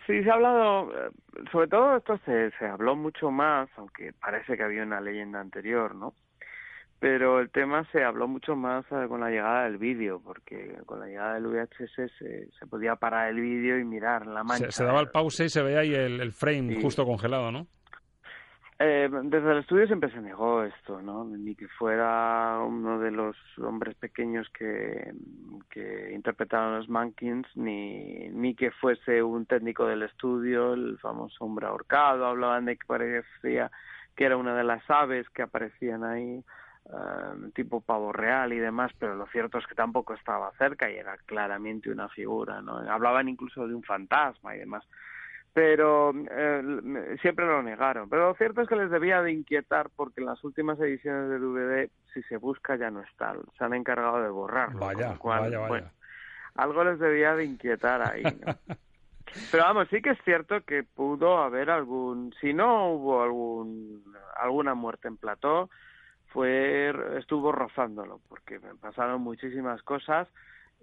Sí, se ha hablado, eh, sobre todo esto se, se habló mucho más, aunque parece que había una leyenda anterior, ¿no? Pero el tema se habló mucho más eh, con la llegada del vídeo, porque con la llegada del VHS se, se podía parar el vídeo y mirar la mancha. Se, daba el pause y se veía ahí el, frame justo congelado, ¿no? Eh, desde el estudio siempre se negó esto, ¿no? Ni que fuera uno de los hombres pequeños que, que interpretaron los Mankins, ni, ni que fuese un técnico del estudio, el famoso hombre ahorcado, hablaban de que parecía que era una de las aves que aparecían ahí. Eh, tipo pavo real y demás, pero lo cierto es que tampoco estaba cerca y era claramente una figura, ¿no? Hablaban incluso de un fantasma y demás, pero eh, siempre lo negaron. Pero lo cierto es que les debía de inquietar porque en las últimas ediciones de DVD, si se busca, ya no está, se han encargado de borrarlo. Vaya, vaya, vaya. algo les debía de inquietar ahí, ¿no? Pero vamos, sí que es cierto que pudo haber algún, si no hubo algún alguna muerte en plató, fue estuvo rozándolo porque pasaron muchísimas cosas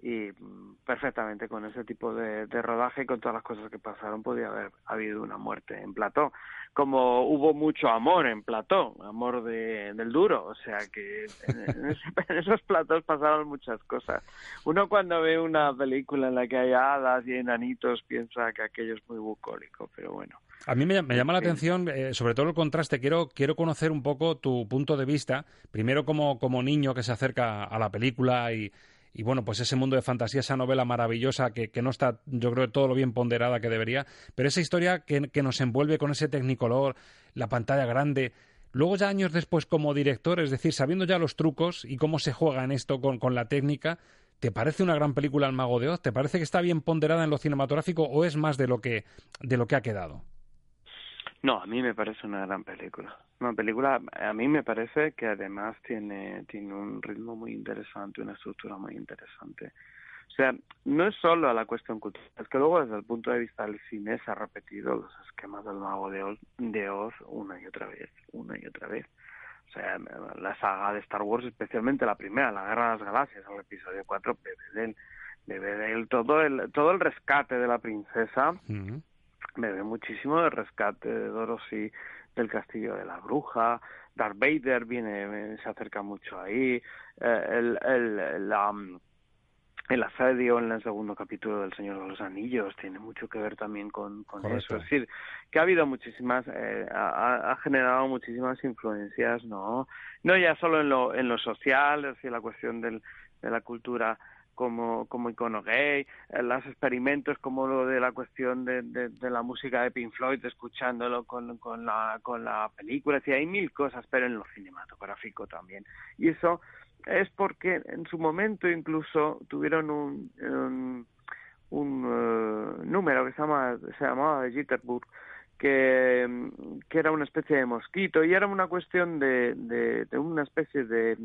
y mm, perfectamente con ese tipo de, rodaje y con todas las cosas que pasaron podía haber habido una muerte en plató. Como hubo mucho amor en plató amor de, del duro o sea que en, en, esos platos pasaron muchas cosas. Uno cuando ve una película en la que hay hadas y enanitos piensa que aquello es muy bucólico pero bueno a mí me, llama la atención, eh, sobre todo el contraste. Quiero, quiero conocer un poco tu punto de vista, primero como, como niño que se acerca a la película y, y bueno, pues ese mundo de fantasía, esa novela maravillosa que, que, no está, yo creo, todo lo bien ponderada que debería, pero esa historia que, que nos envuelve con ese tecnicolor, la pantalla grande. Luego ya años después como director, es decir, sabiendo ya los trucos y cómo se juega en esto con, con la técnica, ¿Te parece una gran película El Mago de Oz? ¿Te parece que está bien ponderada en lo cinematográfico o es más de lo que, de lo que ha quedado? No, a mí me parece una gran película. Una película, a mí me parece que además tiene, tiene un ritmo muy interesante, una estructura muy interesante. O sea, no es solo la cuestión cultural, es que luego desde el punto de vista del cine se ha repetido los esquemas del mago de Oz, una y otra vez, una y otra vez. O sea, la saga de Star Wars, especialmente la primera, la Guerra de las Galaxias, el episodio 4, bebe de él, bebe de él todo el, todo el rescate de la princesa, bebe muchísimo del rescate de Dorothy del castillo de la bruja, Darth Vader viene, se acerca mucho ahí, eh, el, el, la, el asedio en el segundo capítulo del Señor de los Anillos tiene mucho que ver también con, con eso. Es decir, que ha habido muchísimas, eh, ha, ha, generado muchísimas influencias, ¿no? No ya solo en lo, en lo social, es decir, la cuestión del, de la cultura como, como icono gay, eh, los experimentos como lo de la cuestión de, de, la música de Pink Floyd, escuchándolo con, con, la, con la película, decir, hay mil cosas, pero en lo cinematográfico también. Y eso es porque en su momento incluso tuvieron un, un, uh, número que se, llama, se llamaba Jitterbug, que, era una especie de mosquito y era una cuestión de, de, una especie de,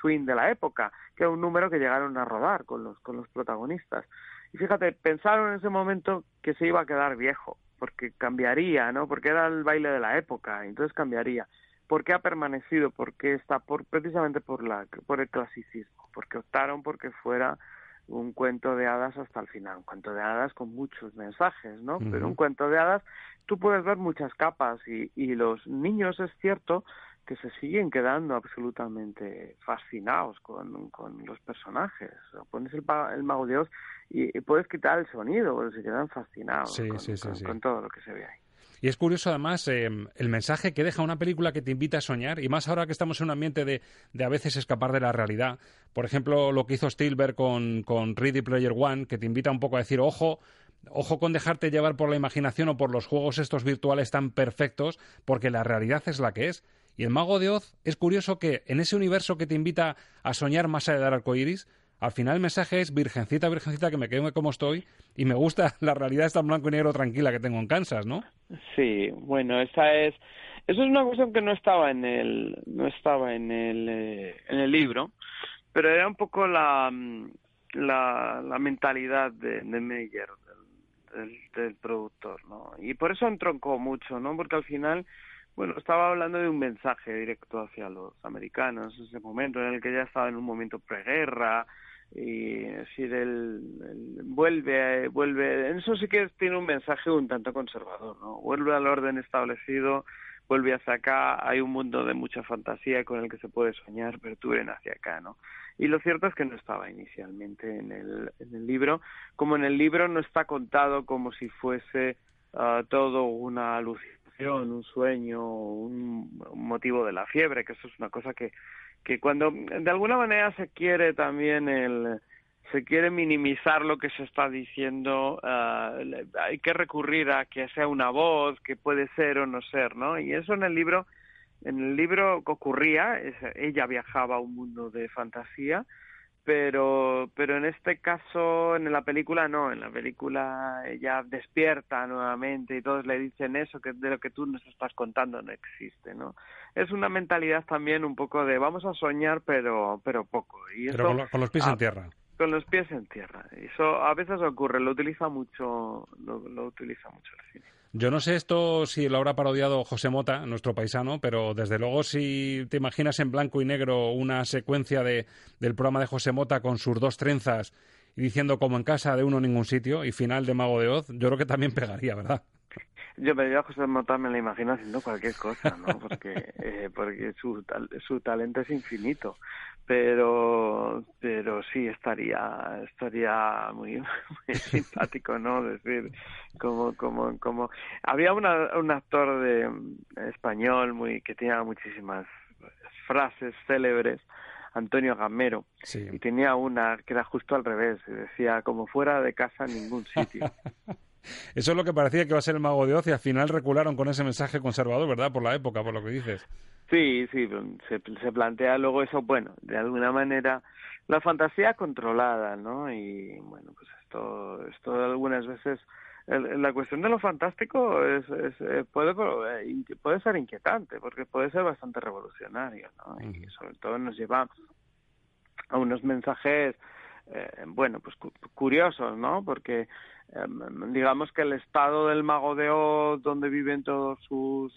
swing de la época, que era un número que llegaron a rodar con los, con los protagonistas. Y fíjate, pensaron en ese momento que se iba a quedar viejo, porque cambiaría, ¿no? Porque era el baile de la época, entonces cambiaría. ¿Por qué ha permanecido? Porque está por, precisamente por, la, por el clasicismo, porque optaron porque fuera un cuento de hadas hasta el final, un cuento de hadas con muchos mensajes, ¿no? Uh -huh. Pero un cuento de hadas, tú puedes ver muchas capas y, y los niños es cierto que se siguen quedando absolutamente fascinados con, con los personajes. O pones el, el mago de Oz y, y, puedes quitar el sonido, porque se quedan fascinados sí, con, sí, sí, con, con todo lo que se ve ahí. Y es curioso además eh, el mensaje que deja una película que te invita a soñar, y más ahora que estamos en un ambiente de, de a veces escapar de la realidad. Por ejemplo, lo que hizo Spielberg con, con Ready Player One, que te invita un poco a decir, ojo, ojo con dejarte llevar por la imaginación o por los juegos estos virtuales tan perfectos, porque la realidad es la que es. Y el Mago de Oz es curioso que en ese universo que te invita a soñar más allá del arco iris, al final el mensaje es virgencita, virgencita, que me quedo como estoy y me gusta la realidad esta blanco y negro tranquila que tengo en Kansas, ¿no? Sí, bueno, esa es, eso es una cuestión que no estaba en el, no estaba en el, eh, en el libro, pero era un poco la, la, la mentalidad de, de Meyer, del, del, del productor, ¿no? Y por eso entroncó mucho, ¿no? Porque al final, bueno, estaba hablando de un mensaje directo hacia los americanos, ese momento en el que ya estaba en un momento preguerra, y es decir el, el, vuelve vuelve eso sí que tiene un mensaje un tanto conservador no vuelve al orden establecido vuelve hacia acá hay un mundo de mucha fantasía con el que se puede soñar pero tú ven hacia acá no y lo cierto es que no estaba inicialmente en el en el libro. Como en el libro no está contado como si fuese uh, todo una alucinación un sueño un motivo de la fiebre que eso es una cosa que que cuando de alguna manera se quiere también el se quiere minimizar lo que se está diciendo uh, hay que recurrir a que sea una voz que puede ser o no ser no y eso en el libro en el libro ocurría ella viajaba a un mundo de fantasía pero pero en este caso en la película no en la película ella despierta nuevamente y todos le dicen eso que de lo que tú nos estás contando no existe no es una mentalidad también un poco de vamos a soñar pero pero poco y pero eso, con, lo, con, los pies en tierra con los pies en tierra eso a veces ocurre lo utiliza mucho lo, lo utiliza mucho el cine yo no sé esto si lo habrá parodiado José Mota, nuestro paisano, pero desde luego si te imaginas en blanco y negro una secuencia de, del programa de José Mota con sus dos trenzas y diciendo como en casa de uno ningún sitio y final de Mago de Oz, yo creo que también pegaría, ¿verdad? Yo, pero yo a José Mota me lo imagino haciendo cualquier cosa, ¿no? Porque, eh, porque su, su talento es infinito pero pero sí estaría estaría muy, muy simpático no decir como como como había una, un actor de español muy que tenía muchísimas frases célebres Antonio Gamero sí. y tenía una que era justo al revés decía como fuera de casa en ningún sitio Eso es lo que parecía que iba a ser el mago de Oz y al final recularon con ese mensaje conservador, ¿verdad? Por la época, por lo que dices. Sí, sí, se, se plantea luego eso, bueno, de alguna manera la fantasía controlada, ¿no? Y bueno, pues esto, esto algunas veces la cuestión de lo fantástico es, eh, puede eh, puede ser inquietante porque puede ser bastante revolucionario, ¿no? Y sobre todo nos lleva a unos mensajes eh, bueno, pues curiosos, ¿no? Porque em, digamos que el estado del mago de Oz, donde viven todos sus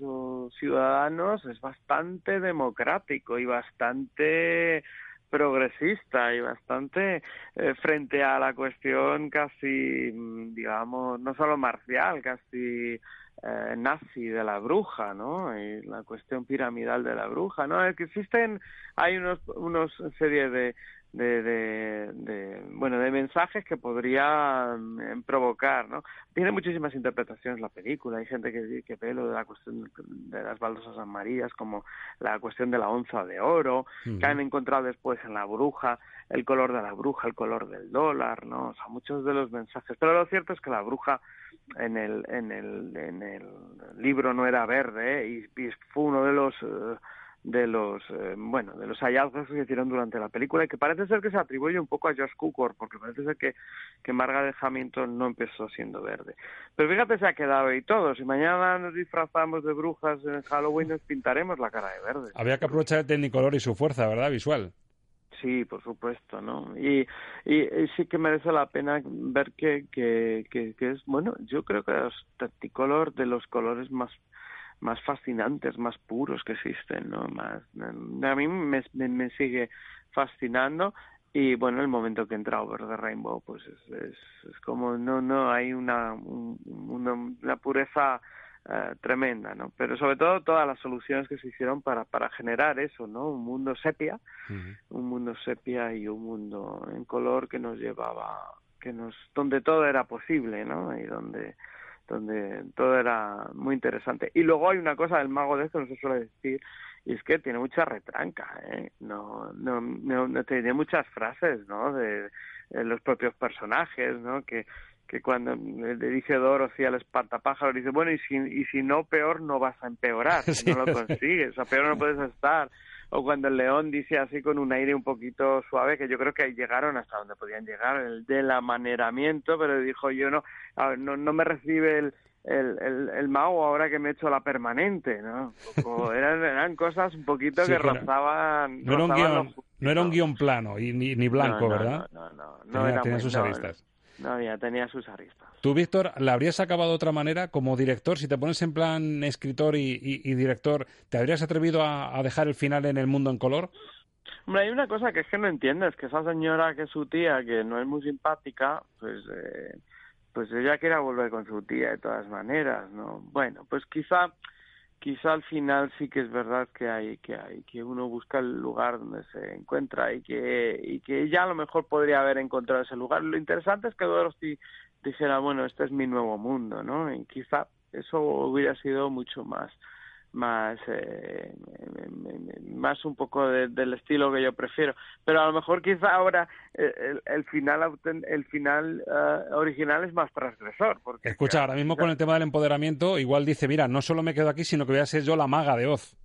ciudadanos, es bastante democrático y bastante progresista y bastante eh, frente a la cuestión casi, mm, digamos, no solo marcial, casi eh, nazi de la bruja, ¿no? Y la cuestión piramidal de la bruja, ¿no? Que existen, hay unos, unos serie de, de, de, bueno de mensajes que podrían em, provocar no tiene muchísimas interpretaciones la película. Hay gente que, que ve lo de la cuestión de las baldosas amarillas como la cuestión de la onza de oro que han encontrado después en la bruja el color de la bruja el color del dólar no o sea muchos de los mensajes. Pero lo cierto es que la bruja en el en el en el libro no era verde ¿eh? y, fue uno de los eh, de los eh, bueno de los hallazgos que se hicieron durante la película y que parece ser que se atribuye un poco a Josh Cukor porque parece ser que que Margaret Hamilton no empezó siendo verde. Pero fíjate se ha quedado ahí todo. Si mañana nos disfrazamos de brujas en Halloween nos pintaremos la cara de verde. Había que aprovechar el Technicolor y su fuerza verdad visual sí por supuesto no y, y, sí que merece la pena ver que, que que, que es bueno yo creo que los Technicolor de los colores más más fascinantes, más puros que existen, ¿no? Más, a mí me, me, sigue fascinando y bueno, el momento que entra Over the Rainbow, pues es, es, como no no hay una una, pureza eh, tremenda, ¿no? Pero sobre todo todas las soluciones que se hicieron para para generar eso, ¿no? Un mundo sepia, un mundo sepia y un mundo en color que nos llevaba, que nos donde todo era posible, ¿no? Y donde donde todo era muy interesante. Y luego hay una cosa del mago de esto, no se suele decir, y es que tiene mucha retranca, ¿eh? No, no, no, tiene muchas frases, ¿no? De, los propios personajes, ¿no? Que, que cuando le dice Dorothy al espantapájaro, dice, bueno, y si, y si no, peor no vas a empeorar, si no lo consigues, o sea, peor no puedes estar o cuando el león dice así con un aire un poquito suave, que yo creo que llegaron hasta donde podían llegar, el del amaneramiento, pero dijo yo no, no, no me recibe el, el, el, mago ahora que me he hecho la permanente, ¿no? eran, eran cosas un poquito que rozaban... No, era un guion, no era un guion plano y ni, ni blanco, ¿verdad? No, no, no. tenía, sus aristas. No, ya tenía sus aristas. Tú, Víctor, ¿la habrías acabado de otra manera como director? Si te pones en plan escritor y, director, ¿te habrías atrevido a, dejar el final en el mundo en color? Hombre, hay una cosa que es que no entiendes, que esa señora que es su tía, que no es muy simpática, pues, eh, pues ella quiere volver con su tía de todas maneras, ¿no? Bueno, pues quizá quizá al final sí que es verdad que hay que hay que uno busca el lugar donde se encuentra y que y que ya a lo mejor podría haber encontrado ese lugar. Lo interesante es que Dorothy dijera bueno este es mi nuevo mundo no y quizá eso hubiera sido mucho más más eh, más un poco del estilo que yo prefiero. Pero a lo mejor quizá ahora eh, el, final el final eh, original es más transgresor porque escucha ahora mismo con el tema del empoderamiento igual dice mira no solo me quedo aquí sino que voy a ser yo la maga de Oz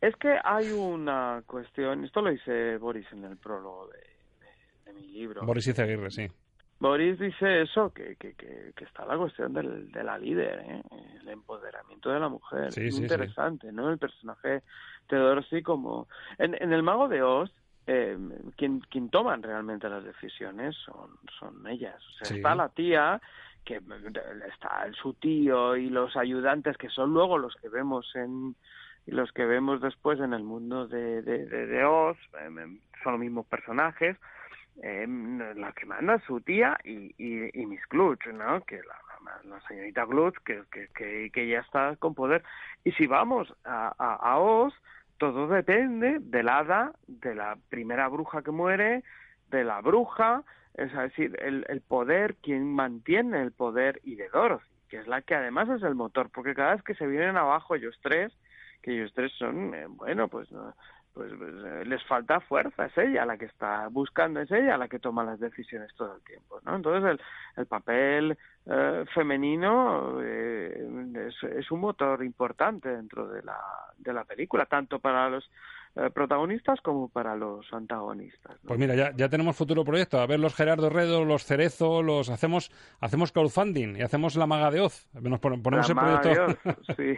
es que hay una cuestión esto lo dice Boris en el prólogo de, mi libro. Boris Izaguirre sí Boris dice eso, que, que, que, está la cuestión del, de la líder, ¿eh? el empoderamiento de la mujer. es interesante, ¿no? El personaje de Dorothy como... En, en El Mago de Oz, eh, quien, quien toman realmente las decisiones son, son ellas. O sea, está la tía, que está su tío y los ayudantes, que son luego los que vemos en y los que vemos después en el mundo de, de, de, Oz, eh, son los mismos personajes, eh, la que manda su tía y, y, Miss Glutch, ¿no? Que la, la señorita Glutch, que, que, que, ya está con poder. Y si vamos a, a, a Oz, todo depende del hada, de la primera bruja que muere, de la bruja, es decir, el, el poder, quien mantiene el poder y de Dorothy, que es la que además es el motor, porque cada vez que se vienen abajo ellos tres, que ellos tres son, eh, bueno, pues no, pues, pues eh, les falta fuerza, es ella la que está buscando, es ella la que toma las decisiones todo el tiempo, ¿no? Entonces el, el papel eh, femenino eh, es, es, un motor importante dentro de la, de la película, tanto para los eh, protagonistas como para los antagonistas. Pues mira, ya, ya tenemos futuro proyecto. A ver los Gerardo Redo, los Cerezo, los hacemos hacemos crowdfunding y hacemos la maga de Oz. Nos ponemos el proyecto. sí.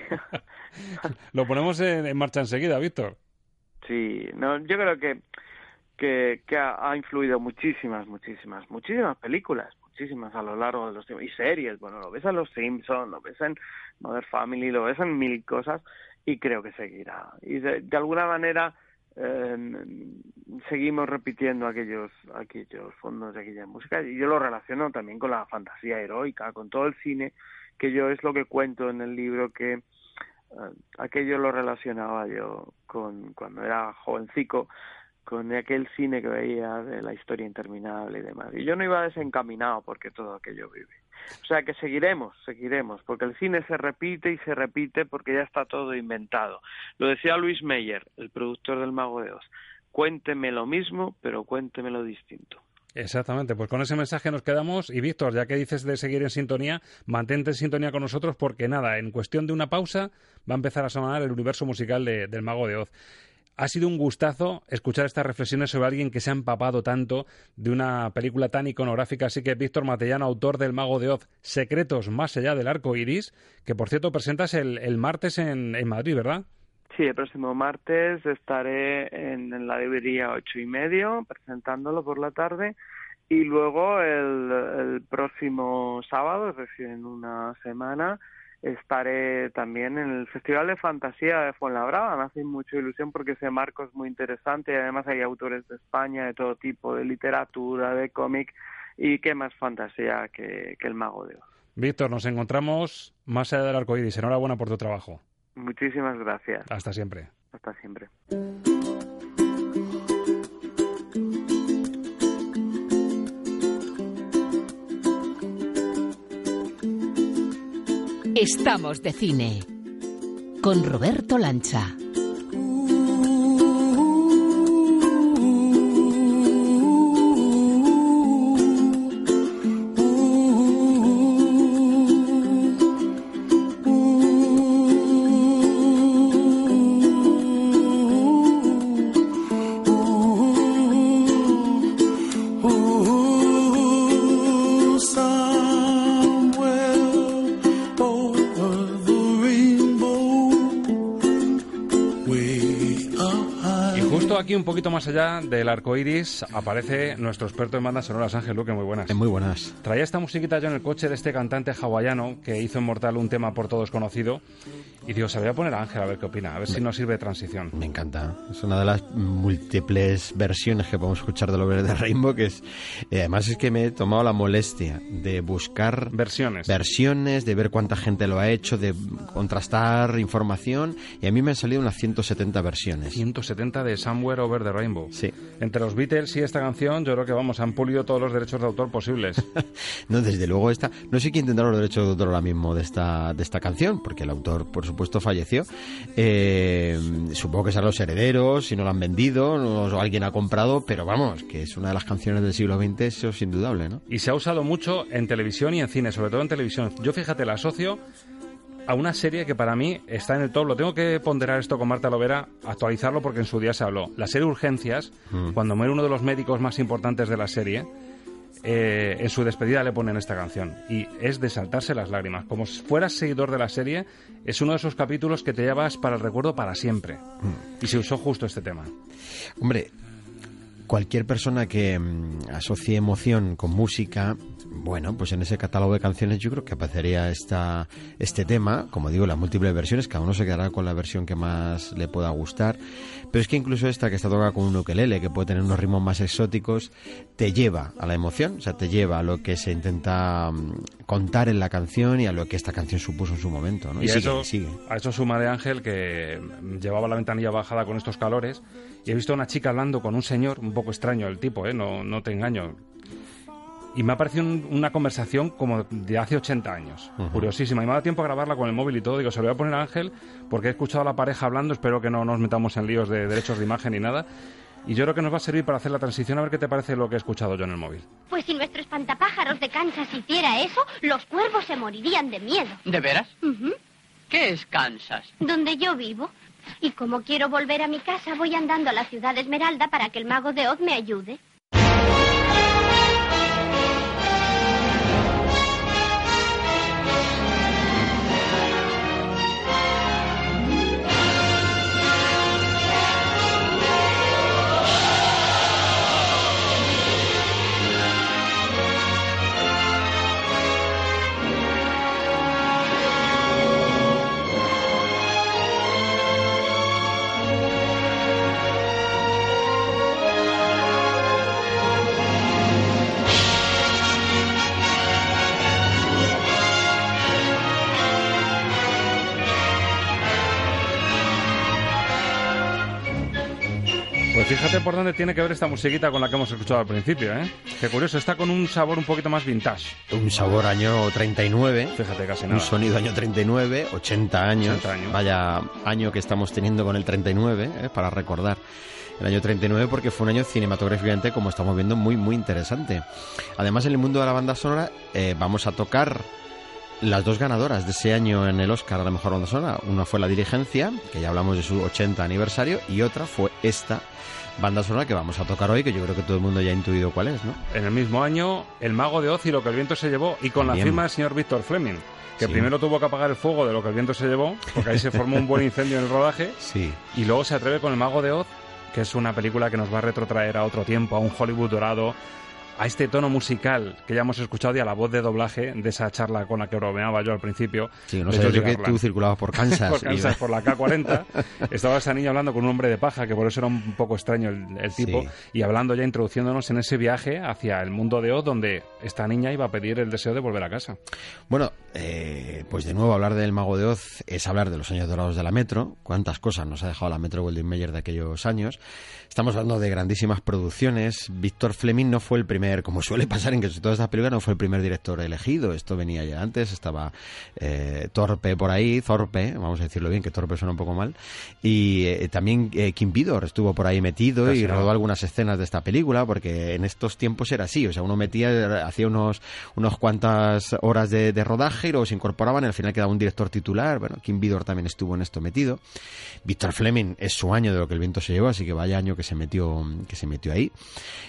Lo ponemos en, marcha enseguida, Víctor. Sí, no, yo creo que que, ha, influido muchísimas, muchísimas, muchísimas películas, muchísimas a lo largo de los tiempos y series. Bueno, lo ves en Los Simpsons, lo ves en Mother Family, lo ves en mil cosas y creo que seguirá. Y de, alguna manera eh, seguimos repitiendo aquellos aquellos fondos de aquella música y yo lo relaciono también con la fantasía heroica, con todo el cine, que yo es lo que cuento en el libro que aquello lo relacionaba yo con cuando era jovencico con aquel cine que veía de la historia interminable y demás. Y yo no iba desencaminado porque todo aquello vive. O sea que seguiremos, seguiremos, porque el cine se repite y se repite porque ya está todo inventado. Lo decía Luis Meyer, el productor del Mago de Oz. Cuénteme lo mismo, pero cuénteme lo distinto. Exactamente, pues con ese mensaje nos quedamos. Y Víctor, ya que dices de seguir en sintonía, mantente en sintonía con nosotros porque nada, en cuestión de una pausa va a empezar a sonar el universo musical del Mago de Oz. Ha sido un gustazo escuchar estas reflexiones sobre alguien que se ha empapado tanto de una película tan iconográfica. Así que Víctor Matellano, autor del Mago de Oz, Secretos más allá del arco iris, que por cierto presentas el, el martes en, en, Madrid, ¿verdad? Sí, el próximo martes estaré en, la librería ocho y medio presentándolo por la tarde y luego el, próximo sábado, es decir, en una semana, estaré también en el Festival de Fantasía de Fuenlabrada. Me hace mucha ilusión porque ese marco es muy interesante y además hay autores de España de todo tipo, de literatura, de cómic y qué más fantasía que, que el mago de Oz. Víctor, nos encontramos más allá del arco iris. Enhorabuena por tu trabajo. Muchísimas gracias. Hasta siempre. Hasta siempre. Estamos de cine con Roberto Lancha. Poquito más allá del arco iris aparece nuestro experto en bandas sonoras, Ángel Luque. Muy buenas. Muy buenas. Traía esta musiquita yo en el coche de este cantante hawaiano que hizo inmortal un tema por todos conocido. Y digo, se lo voy a poner a Ángel a ver qué opina, a ver si nos sirve de transición. Me encanta. Es una de las múltiples versiones que podemos escuchar de Over de Rainbow, que es. Eh, además, es que me he tomado la molestia de buscar. Versiones. Versiones, de ver cuánta gente lo ha hecho, de contrastar información. Y a mí me han salido unas 170 versiones. 170 de Somewhere Over the Rainbow. Sí. Entre los Beatles y esta canción, yo creo que vamos, han pulido todos los derechos de autor posibles. no, desde luego esta. No sé quién tendrá los derechos de autor ahora mismo de esta, de esta canción, porque el autor, por supuesto, falleció. Eh, supongo que serán los herederos, si no lo han vendido, o alguien ha comprado, pero vamos, que es una de las canciones del siglo XX, eso es indudable, ¿no? Y se ha usado mucho en televisión y en cine, sobre todo en televisión. Yo, fíjate, la asocio a una serie que para mí está en el top. Lo tengo que ponderar esto con Marta Lovera, actualizarlo porque en su día se habló. La serie Urgencias, mm. cuando muere uno de los médicos más importantes de la serie, eh, en su despedida le ponen esta canción. Y es de saltarse las lágrimas. Como si fueras seguidor de la serie, es uno de esos capítulos que te llevas para el recuerdo para siempre. Mm. Y se usó justo este tema. Hombre, cualquier persona que mm, asocie emoción con música, bueno, pues en ese catálogo de canciones yo creo que aparecería esta, este tema, como digo, las múltiples versiones, cada uno se quedará con la versión que más le pueda gustar, pero es que incluso esta que está tocada con un ukelele, que puede tener unos ritmos más exóticos, te lleva a la emoción, o sea, te lleva a lo que se intenta mm, contar en la canción y a lo que esta canción supuso en su momento, ¿no? Y, eso, a eso suma de Ángel que llevaba la ventanilla bajada con estos calores y he visto a una chica hablando con un señor, un poco extraño el tipo, ¿eh? no, no te engaño. Y me ha parecido una conversación como de hace 80 años. Curiosísima. Y me ha dado tiempo a grabarla con el móvil y todo. Digo, se lo voy a poner a Ángel porque he escuchado a la pareja hablando. Espero que no nos metamos en líos de derechos de imagen ni nada. Y yo creo que nos va a servir para hacer la transición. A ver qué te parece lo que he escuchado yo en el móvil. Pues si nuestro espantapájaros de Kansas hiciera eso, los cuervos se morirían de miedo. ¿De veras? ¿Qué es Kansas? Donde yo vivo. Y como quiero volver a mi casa, voy andando a la ciudad de Esmeralda para que el mago de Oz me ayude. Fíjate por dónde tiene que ver esta musiquita con la que hemos escuchado al principio, ¿eh? Qué curioso, está con un sabor un poquito más vintage. Un sabor año 39. Fíjate, casi nada. Un sonido año 39, 80 años. 80 años. Vaya año que estamos teniendo con el 39, ¿eh? para recordar el año 39 porque fue un año cinematográficamente, como estamos viendo, muy, muy interesante. Además, en el mundo de la banda sonora eh, vamos a tocar las dos ganadoras de ese año en el Oscar a la mejor banda sonora. Una fue La Dirigencia, que ya hablamos de su 80 aniversario, y otra fue esta banda sonora que vamos a tocar hoy, que yo creo que todo el mundo ya ha intuido cuál es, ¿no? En el mismo año, El Mago de Oz y Lo que el viento se llevó, y con la firma del señor Víctor Fleming, que Sí. primero tuvo que apagar el fuego de Lo que el viento se llevó, porque ahí se formó un buen incendio en el rodaje, Sí. y luego se atreve con El Mago de Oz, que es una película que nos va a retrotraer a otro tiempo, a un Hollywood dorado, a este tono musical que ya hemos escuchado y a la voz de doblaje de esa charla con la que bromeaba yo al principio. Sí, no sé, yo que tú circulabas por Kansas. por Kansas, y- por la K40. Estaba esa niña hablando con un hombre de paja, que por eso era un poco extraño el, el tipo, Sí. y hablando ya, introduciéndonos en ese viaje hacia el mundo de Oz, donde esta niña iba a pedir el deseo de volver a casa. Bueno, eh, pues de nuevo hablar del Mago de Oz es hablar de los años dorados de la Metro. Cuántas cosas nos ha dejado la Metro Goldwyn Mayer de aquellos años. Estamos hablando de grandísimas producciones. Víctor Fleming no fue el primer, como suele pasar en que todas estas películas, no fue el primer director elegido. Esto venía ya antes. Estaba eh, Torpe por ahí, Thorpe, vamos a decirlo bien, que Torpe suena un poco mal. Y eh, también eh, Kim Vidor estuvo por ahí metido Casi y rodó algunas escenas de esta película, porque en estos tiempos era así. O sea, uno metía, hacía unos, unos cuantas horas de, de rodaje se incorporaban al final quedaba un director titular. Bueno, Kim Vidor también estuvo en esto metido. Víctor Fleming es su año de lo que el viento se llevó, así que vaya año que se metió, que se metió ahí.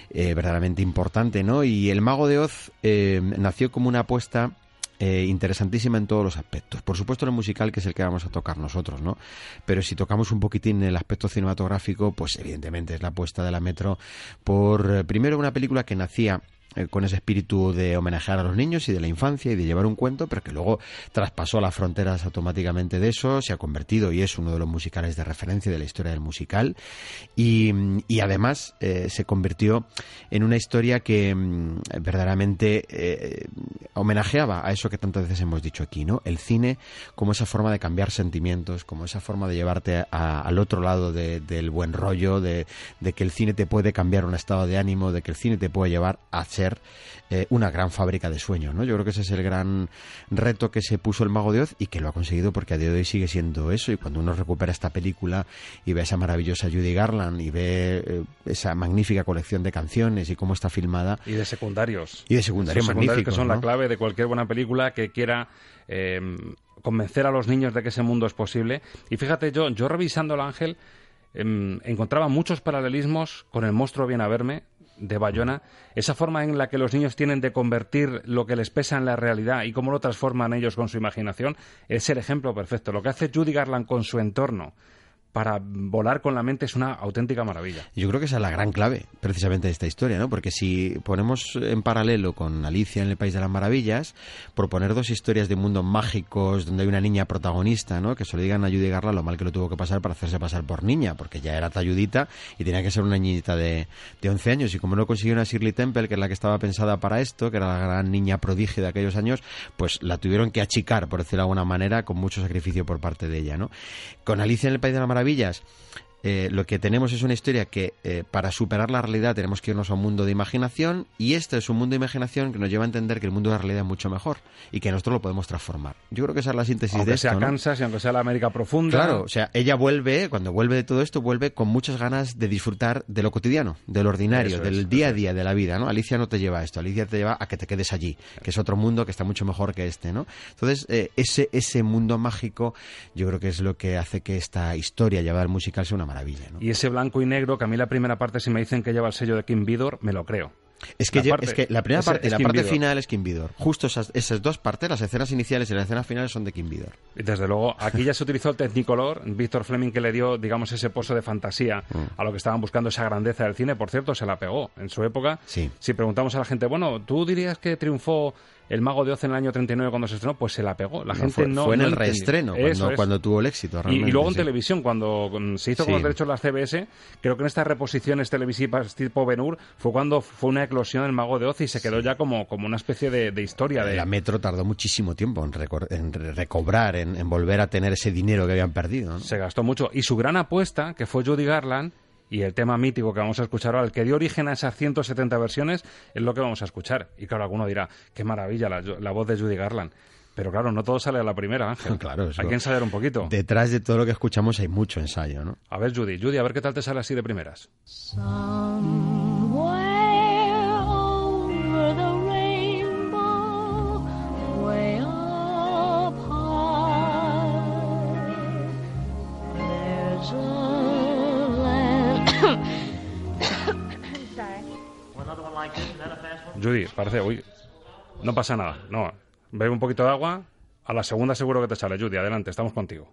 Eh, verdaderamente importante, ¿no? Y el Mago de Oz eh, nació como una apuesta eh, interesantísima en todos los aspectos. Por supuesto en el musical, que es el que vamos a tocar nosotros, ¿no? Pero si tocamos un poquitín el aspecto cinematográfico, pues evidentemente es la apuesta de la Metro por, primero, una película que nacía eh, con ese espíritu de homenajear a los niños y de la infancia y de llevar un cuento, pero que luego traspasó las fronteras automáticamente de eso, se ha convertido y es uno de los musicales de referencia de la historia del musical y, y además eh, se convirtió en una historia que mm, verdaderamente eh, homenajeaba a eso que tantas veces hemos dicho aquí, ¿no? El cine como esa forma de cambiar sentimientos, como esa forma de llevarte a- al otro lado de- del buen rollo, de, de que el cine te puede cambiar un estado de ánimo, de que el cine te puede llevar a ser eh, una gran fábrica de sueños, ¿no? Yo creo que ese es el gran reto que se puso el Mago de Oz y que lo ha conseguido porque a día de hoy sigue siendo eso y cuando uno recupera esta película y ve a esa maravillosa Judy Garland y ve eh, esa magnífica colección de canciones y cómo está filmada Y de secundarios. y de secundarios secundarios que son ¿no? la clave de cualquier buena película que quiera eh, convencer a los niños de que ese mundo es posible. Y fíjate, yo, yo revisando el ángel em, encontraba muchos paralelismos con el monstruo viene a verme de Bayona, esa forma en la que los niños tienen de convertir lo que les pesa en la realidad y cómo lo transforman ellos con su imaginación, es el ejemplo perfecto. Lo que hace Judy Garland con su entorno para volar con la mente es una auténtica maravilla. Yo creo que esa es la gran clave, precisamente, de esta historia, ¿no? Porque si ponemos en paralelo con Alicia en el País de las Maravillas, proponer dos historias de mundos mágicos donde hay una niña protagonista, ¿no? Que se lo digan a Judy lo mal que lo tuvo que pasar para hacerse pasar por niña, porque ya era talludita y tenía que ser una niñita de, de 11 años. Y como no consiguió una Shirley Temple, que es la que estaba pensada para esto, que era la gran niña prodigio de aquellos años, pues la tuvieron que achicar, por decirlo de alguna manera, con mucho sacrificio por parte de ella, ¿no? Con Alicia en el País de las maravillas eh, lo que tenemos es una historia que eh, para superar la realidad tenemos que irnos a un mundo de imaginación y este es un mundo de imaginación que nos lleva a entender que el mundo de la realidad es mucho mejor y que nosotros lo podemos transformar. Yo creo que esa es la síntesis Aunque de esto. sea ¿no? Kansas y aunque sea la América profunda. Claro, o sea, ella vuelve, cuando vuelve de todo esto, vuelve con muchas ganas de disfrutar de lo cotidiano, de lo ordinario, Eso del es, día a día de la vida, ¿no? Alicia no te lleva a esto, Alicia te lleva a que te quedes allí, que es otro mundo que está mucho mejor que este, ¿no? Entonces, eh, ese, ese mundo mágico yo creo que es lo que hace que esta historia llevada al musical sea una maravilla, ¿no? Y ese blanco y negro, que a mí la primera parte, si me dicen que lleva el sello de Kim Vidor, me lo creo. Es que, La parte- es que la primera parte y es la Kim parte Vidor. final es Kim Vidor. Justo esas, esas dos partes, las escenas iniciales y las escenas finales son de Kim Vidor. Desde luego, aquí ya se utilizó el Technicolor, Víctor Fleming que le dio, digamos, ese pozo de fantasía Mm. a lo que estaban buscando, esa grandeza del cine. Por cierto, se la pegó en su época. Sí. Si preguntamos a la gente, bueno, ¿tú dirías que triunfó el Mago de Oz en el año 39 cuando se estrenó? Pues se la pegó. La No, gente fue, no fue en no el reestreno, Eso cuando, tuvo el éxito. Realmente, y luego en sí. televisión, cuando mm, se hizo con los derechos de la CBS, creo que en estas reposiciones televisivas tipo Ben-Hur fue cuando fue una eclosión el Mago de Oz y se quedó ya como, como una especie de, de historia. De, La Metro tardó muchísimo tiempo en, en re- recobrar, en, en volver a tener ese dinero que habían perdido. Se gastó mucho. Y su gran apuesta, que fue Judy Garland, y el tema mítico que vamos a escuchar ahora, el que dio origen a esas 170 versiones, es lo que vamos a escuchar. Y claro, alguno dirá, qué maravilla la, la voz de Judy Garland. Pero claro, no todo sale a la primera, Ángel. Claro, eso- Hay que ensayar un poquito. Detrás de todo lo que escuchamos hay mucho ensayo, ¿no? A ver, Judy, Judy, a ver qué tal te sale así de primeras. Judy, parece, uy, no pasa nada, no. Bebe un poquito de agua, a la segunda seguro que te sale, Judy, adelante, estamos contigo.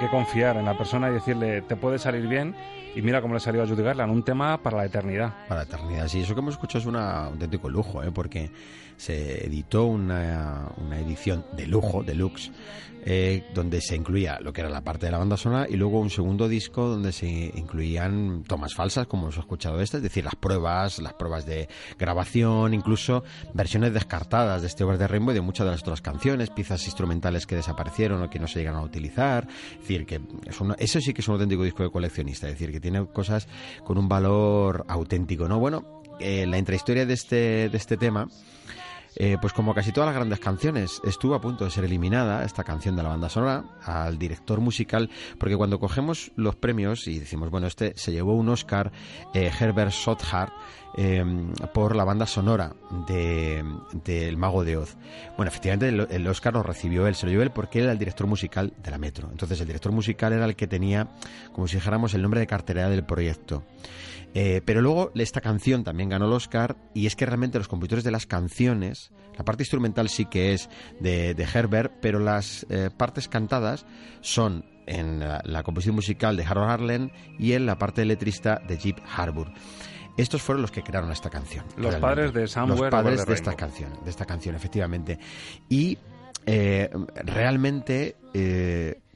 Que confiar en la persona y decirle, te puede salir bien. Y mira cómo le salió a Judy Garland, un tema para la eternidad. Para la eternidad, sí. Eso que hemos escuchado es un auténtico lujo, ¿eh? porque se editó una, una edición de lujo, deluxe, eh, donde se incluía lo que era la parte de la banda sonora y luego un segundo disco donde se incluían tomas falsas, como hemos escuchado esta, es decir, las pruebas, las pruebas de grabación, incluso versiones descartadas de este Over the Rainbow y de muchas de las otras canciones, piezas instrumentales que desaparecieron o que no se llegaron a utilizar. Es decir, que eso sí que es un auténtico disco de coleccionista, es decir, que tiene cosas con un valor auténtico, ¿no? Bueno, eh, la intrahistoria de este, de este tema, eh, pues como casi todas las grandes canciones, estuvo a punto de ser eliminada esta canción de la banda sonora al director musical, porque cuando cogemos los premios y decimos, bueno, este se llevó un Oscar, eh, Herbert Sothart, eh, por la banda sonora de, de Mago de Oz. Bueno, efectivamente el, el Oscar lo recibió él, se lo llevó él porque él era el director musical de la Metro. Entonces el director musical era el que tenía, como si dijéramos, el nombre de cartera del proyecto. Eh, pero luego esta canción también ganó el Oscar y es que realmente los compositores de las canciones, la parte instrumental sí que es de, de Herbert, pero las eh, partes cantadas son en la, la composición musical de Harold Arlen y en la parte letrista de Jeep Harbour. Estos fueron los que crearon esta canción. Los realmente. padres de Somewhere Los padres de esta canción, de esta canción, efectivamente. Y eh, realmente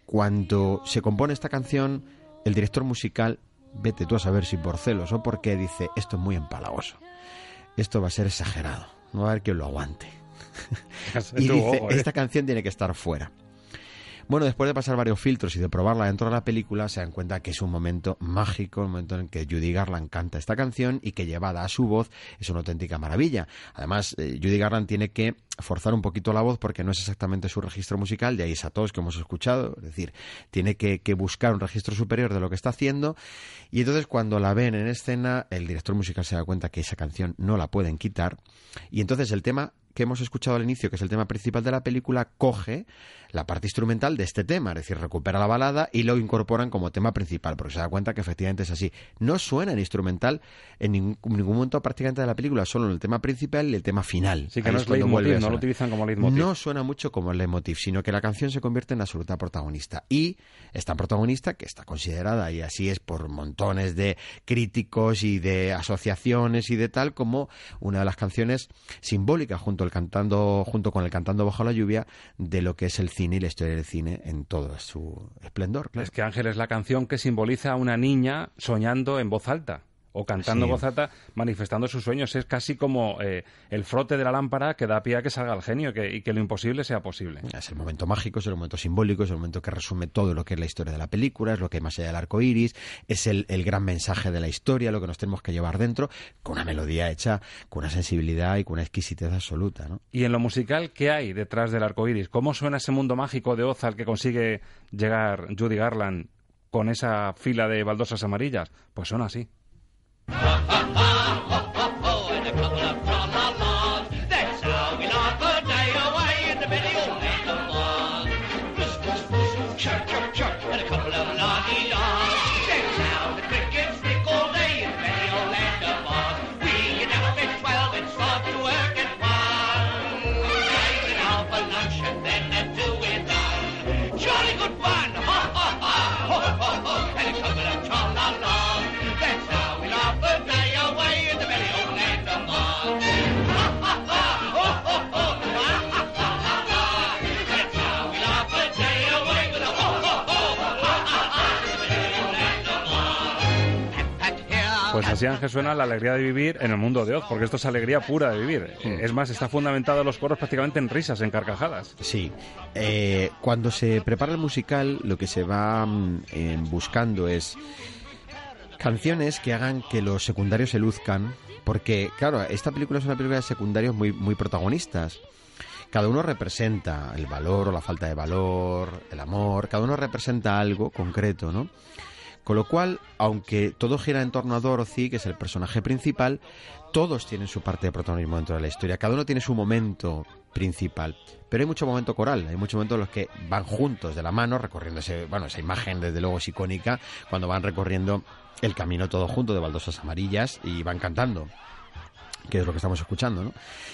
cuando se compone esta canción, el director musical, vete tú a saber si por celos o porque dice, esto es muy empalagoso, esto va a ser exagerado, no va a haber quien lo aguante. y dice, ¿eh? esta canción tiene que estar fuera. Bueno, después de pasar varios filtros y de probarla dentro de la película, se dan cuenta que es un momento mágico, un momento en que Judy Garland canta esta canción y que llevada a su voz es una auténtica maravilla. Además, eh, Judy Garland tiene que forzar un poquito la voz porque no es exactamente su registro musical, de ahí es a todos que hemos escuchado, es decir, tiene que, buscar un registro superior de lo que está haciendo. Y entonces cuando la ven en escena el director musical se da cuenta que esa canción no la pueden quitar. Y entonces el tema que hemos escuchado al inicio, que es el tema principal de la película, coge la parte instrumental de este tema, es decir, recupera la balada y lo incorporan como tema principal, porque se da cuenta que efectivamente es así. No suena en instrumental en ningún, ningún momento prácticamente de la película, solo en el tema principal y el tema final. Sí, que no es leitmotiv, no lo utilizan como leitmotiv. No suena mucho como el leitmotiv, sino que la canción se convierte en absoluta protagonista. Y esta protagonista, que está considerada, y así es por montones de críticos y de asociaciones y de tal, como una de las canciones simbólicas junto, el cantando, junto con el Cantando bajo la lluvia de lo que es el cine y la historia del cine en todo su esplendor. Es que Ángel es la canción que simboliza a una niña soñando en voz alta o cantando alta, manifestando sus sueños. Es casi como eh, el frote de la lámpara que da pie a que salga el genio que- y que lo imposible sea posible. Es el momento mágico, es el momento simbólico, es el momento que resume todo lo que es la historia de la película, es lo que hay más allá del arco iris, es el, el gran mensaje de la historia, lo que nos tenemos que llevar dentro, con una melodía hecha con una sensibilidad y con una exquisitez absoluta. ¿no? Y en lo musical, ¿qué hay detrás del arco iris? ¿Cómo suena ese mundo mágico de Oz al que consigue llegar Judy Garland con esa fila de baldosas amarillas? Pues suena así. Ha, ha, ha. Así Ángel suena la alegría de vivir en el mundo de Oz, porque esto es alegría pura de vivir. Es más, está fundamentado los coros prácticamente en risas, en carcajadas. Sí. Eh, cuando se prepara el musical, lo que se va mm, eh, buscando es canciones que hagan que los secundarios se luzcan, porque, claro, esta película es una película de secundarios muy, muy protagonistas. Cada uno representa el valor o la falta de valor, el amor, cada uno representa algo concreto, ¿no? Con lo cual, aunque todo gira en torno a Dorothy, que es el personaje principal, todos tienen su parte de protagonismo dentro de la historia. Cada uno tiene su momento principal. Pero hay mucho momento coral, hay muchos momentos en los que van juntos de la mano, recorriendo ese, bueno, esa imagen desde luego es icónica, cuando van recorriendo el camino todo junto de baldosas amarillas y van cantando que es lo que estamos escuchando, ¿no?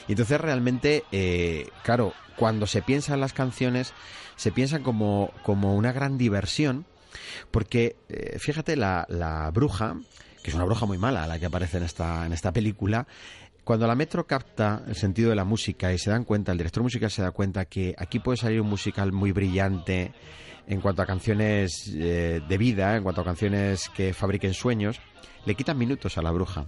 Y entonces realmente, eh, claro, cuando se piensa en las canciones, se piensan como, como una gran diversión, porque eh, fíjate, la, la bruja, que es una bruja muy mala la que aparece en esta, en esta película, cuando la Metro capta el sentido de la música y se dan cuenta, el director musical se da cuenta que aquí puede salir un musical muy brillante en cuanto a canciones eh, de vida, en cuanto a canciones que fabriquen sueños, le quitan minutos a la bruja.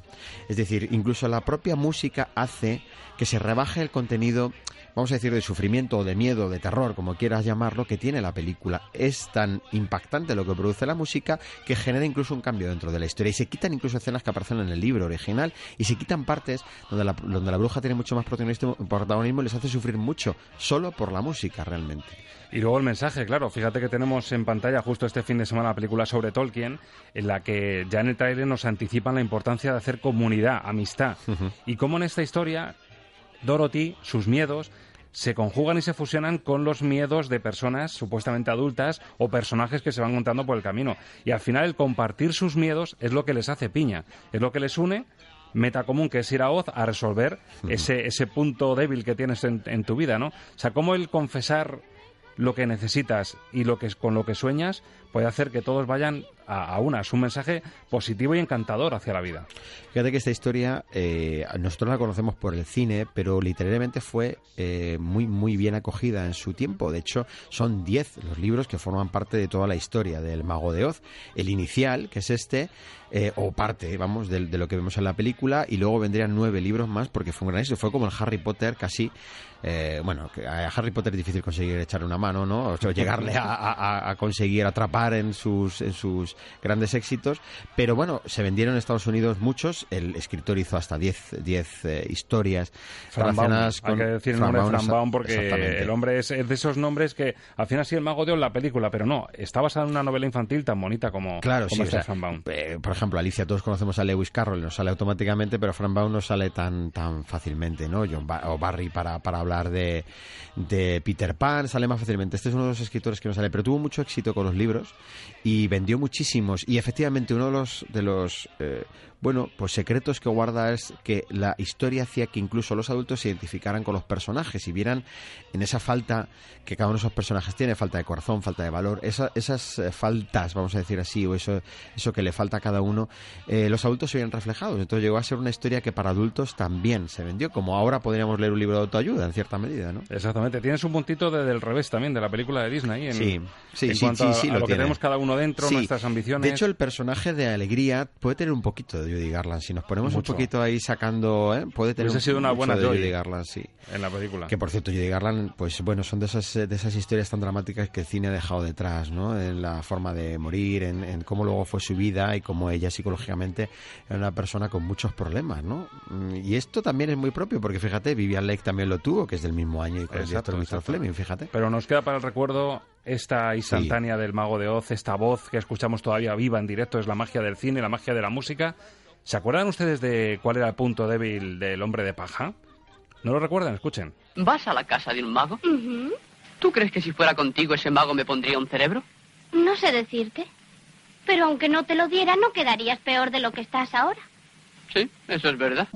Es decir, incluso la propia música hace que se rebaje el contenido, vamos a decir, de sufrimiento o de miedo, de terror, como quieras llamarlo, que tiene la película. Es tan impactante lo que produce la música que genera incluso un cambio dentro de la historia. Y se quitan incluso escenas que aparecen en el libro original y se quitan partes donde la, donde la bruja tiene mucho más protagonismo, y les hace sufrir mucho, solo por la música realmente. Y luego el mensaje, claro, fíjate que tenemos en pantalla justo este fin de semana la película sobre Tolkien, en la que ya en el trailer nos anticipan la importancia de hacer comunidad, amistad. Y cómo en esta historia, Dorothy, sus miedos, se conjugan y se fusionan con los miedos de personas supuestamente adultas o personajes que se van encontrando por el camino. Y al final el compartir sus miedos es lo que les hace piña, es lo que les une meta común que es ir a Oz a resolver ese, ese punto débil que tienes en, en tu vida, ¿no? O sea, cómo el confesar lo que necesitas y lo que con lo que sueñas puede hacer que todos vayan a, una. Es un mensaje positivo y encantador hacia la vida. Fíjate que esta historia eh, nosotros la conocemos por el cine, pero literalmente fue eh, muy muy bien acogida en su tiempo. De hecho, son 10 los libros que forman parte de toda la historia del Mago de Oz. El inicial, que es este, eh, o parte, vamos, de, lo que vemos en la película, y luego vendrían nueve libros más porque fue un gran éxito. Fue como el Harry Potter casi. bueno, a Harry Potter es difícil conseguir echarle una mano ¿no? O sea, llegarle a conseguir atrapar en sus, en sus grandes éxitos. Pero bueno, se vendieron en Estados Unidos muchos. El escritor hizo hasta 10 10, eh, historias Fran Baum. relacionadas Hay con que decir el nombre de Baum, Fran Baum porque el hombre es, es de esos nombres que al final sí el mago de Oz la película, pero no, está basada en una novela infantil tan bonita como, Claro, como sí, esta o de sea, Fran Baum. eh, por ejemplo, Alicia, todos conocemos a Lewis Carroll, nos sale automáticamente, pero Fran Baum no sale tan tan fácilmente, ¿no? John Ba- o Barry para, para hablar de, de Peter Pan sale más fácilmente. Este es uno de los escritores que no sale, pero tuvo mucho éxito con los libros y vendió muchísimos. Y efectivamente uno de los de los eh, bueno, pues secretos que guarda es que la historia hacía que incluso los adultos se identificaran con los personajes y vieran en esa falta que cada uno de esos personajes tiene, falta de corazón, falta de valor, esa- esas eh, faltas, vamos a decir así, o eso, eso que le falta a cada uno, eh, los adultos se veían reflejados. Entonces llegó a ser una historia que para adultos también se vendió, como ahora podríamos leer un libro de autoayuda, en cierta medida, ¿no? Exactamente. Tienes un puntito de, del revés también de la película de Disney. En, Sí, sí, en sí, cuanto sí, a, sí, a lo lo, que tenemos cada uno dentro, nuestras ambiciones. De hecho, el personaje de Alegría puede tener un poquito de Judy Garland. Si nos ponemos Mucho. un poquito ahí sacando, ¿eh? puede tener Hubiese sido una buena de Joy Judy Garland, sí. en la película. Que por cierto, Judy Garland, pues bueno, son de esas, de esas historias tan dramáticas que el cine ha dejado detrás, ¿no? En la forma de morir, en, en cómo luego fue su vida y cómo ella psicológicamente era una persona con muchos problemas, ¿no? Mm, Y esto también es muy propio, porque fíjate, Vivian Lake también lo tuvo, que es del mismo año y con el Exacto, director Mr. Fleming, fíjate. Pero nos queda para el recuerdo esta instantánea del mago de Oz, esta voz que escuchamos todavía viva en directo, es la magia del cine, la magia de la música. ¿Se acuerdan ustedes de cuál era el punto débil del hombre de paja? ¿No lo recuerdan? Escuchen. ¿Vas a la casa de un mago? ¿Tú crees que si fuera contigo ese mago me pondría un cerebro? No sé decirte. Pero aunque no te lo diera, no quedarías peor de lo que estás ahora. Sí, eso es verdad.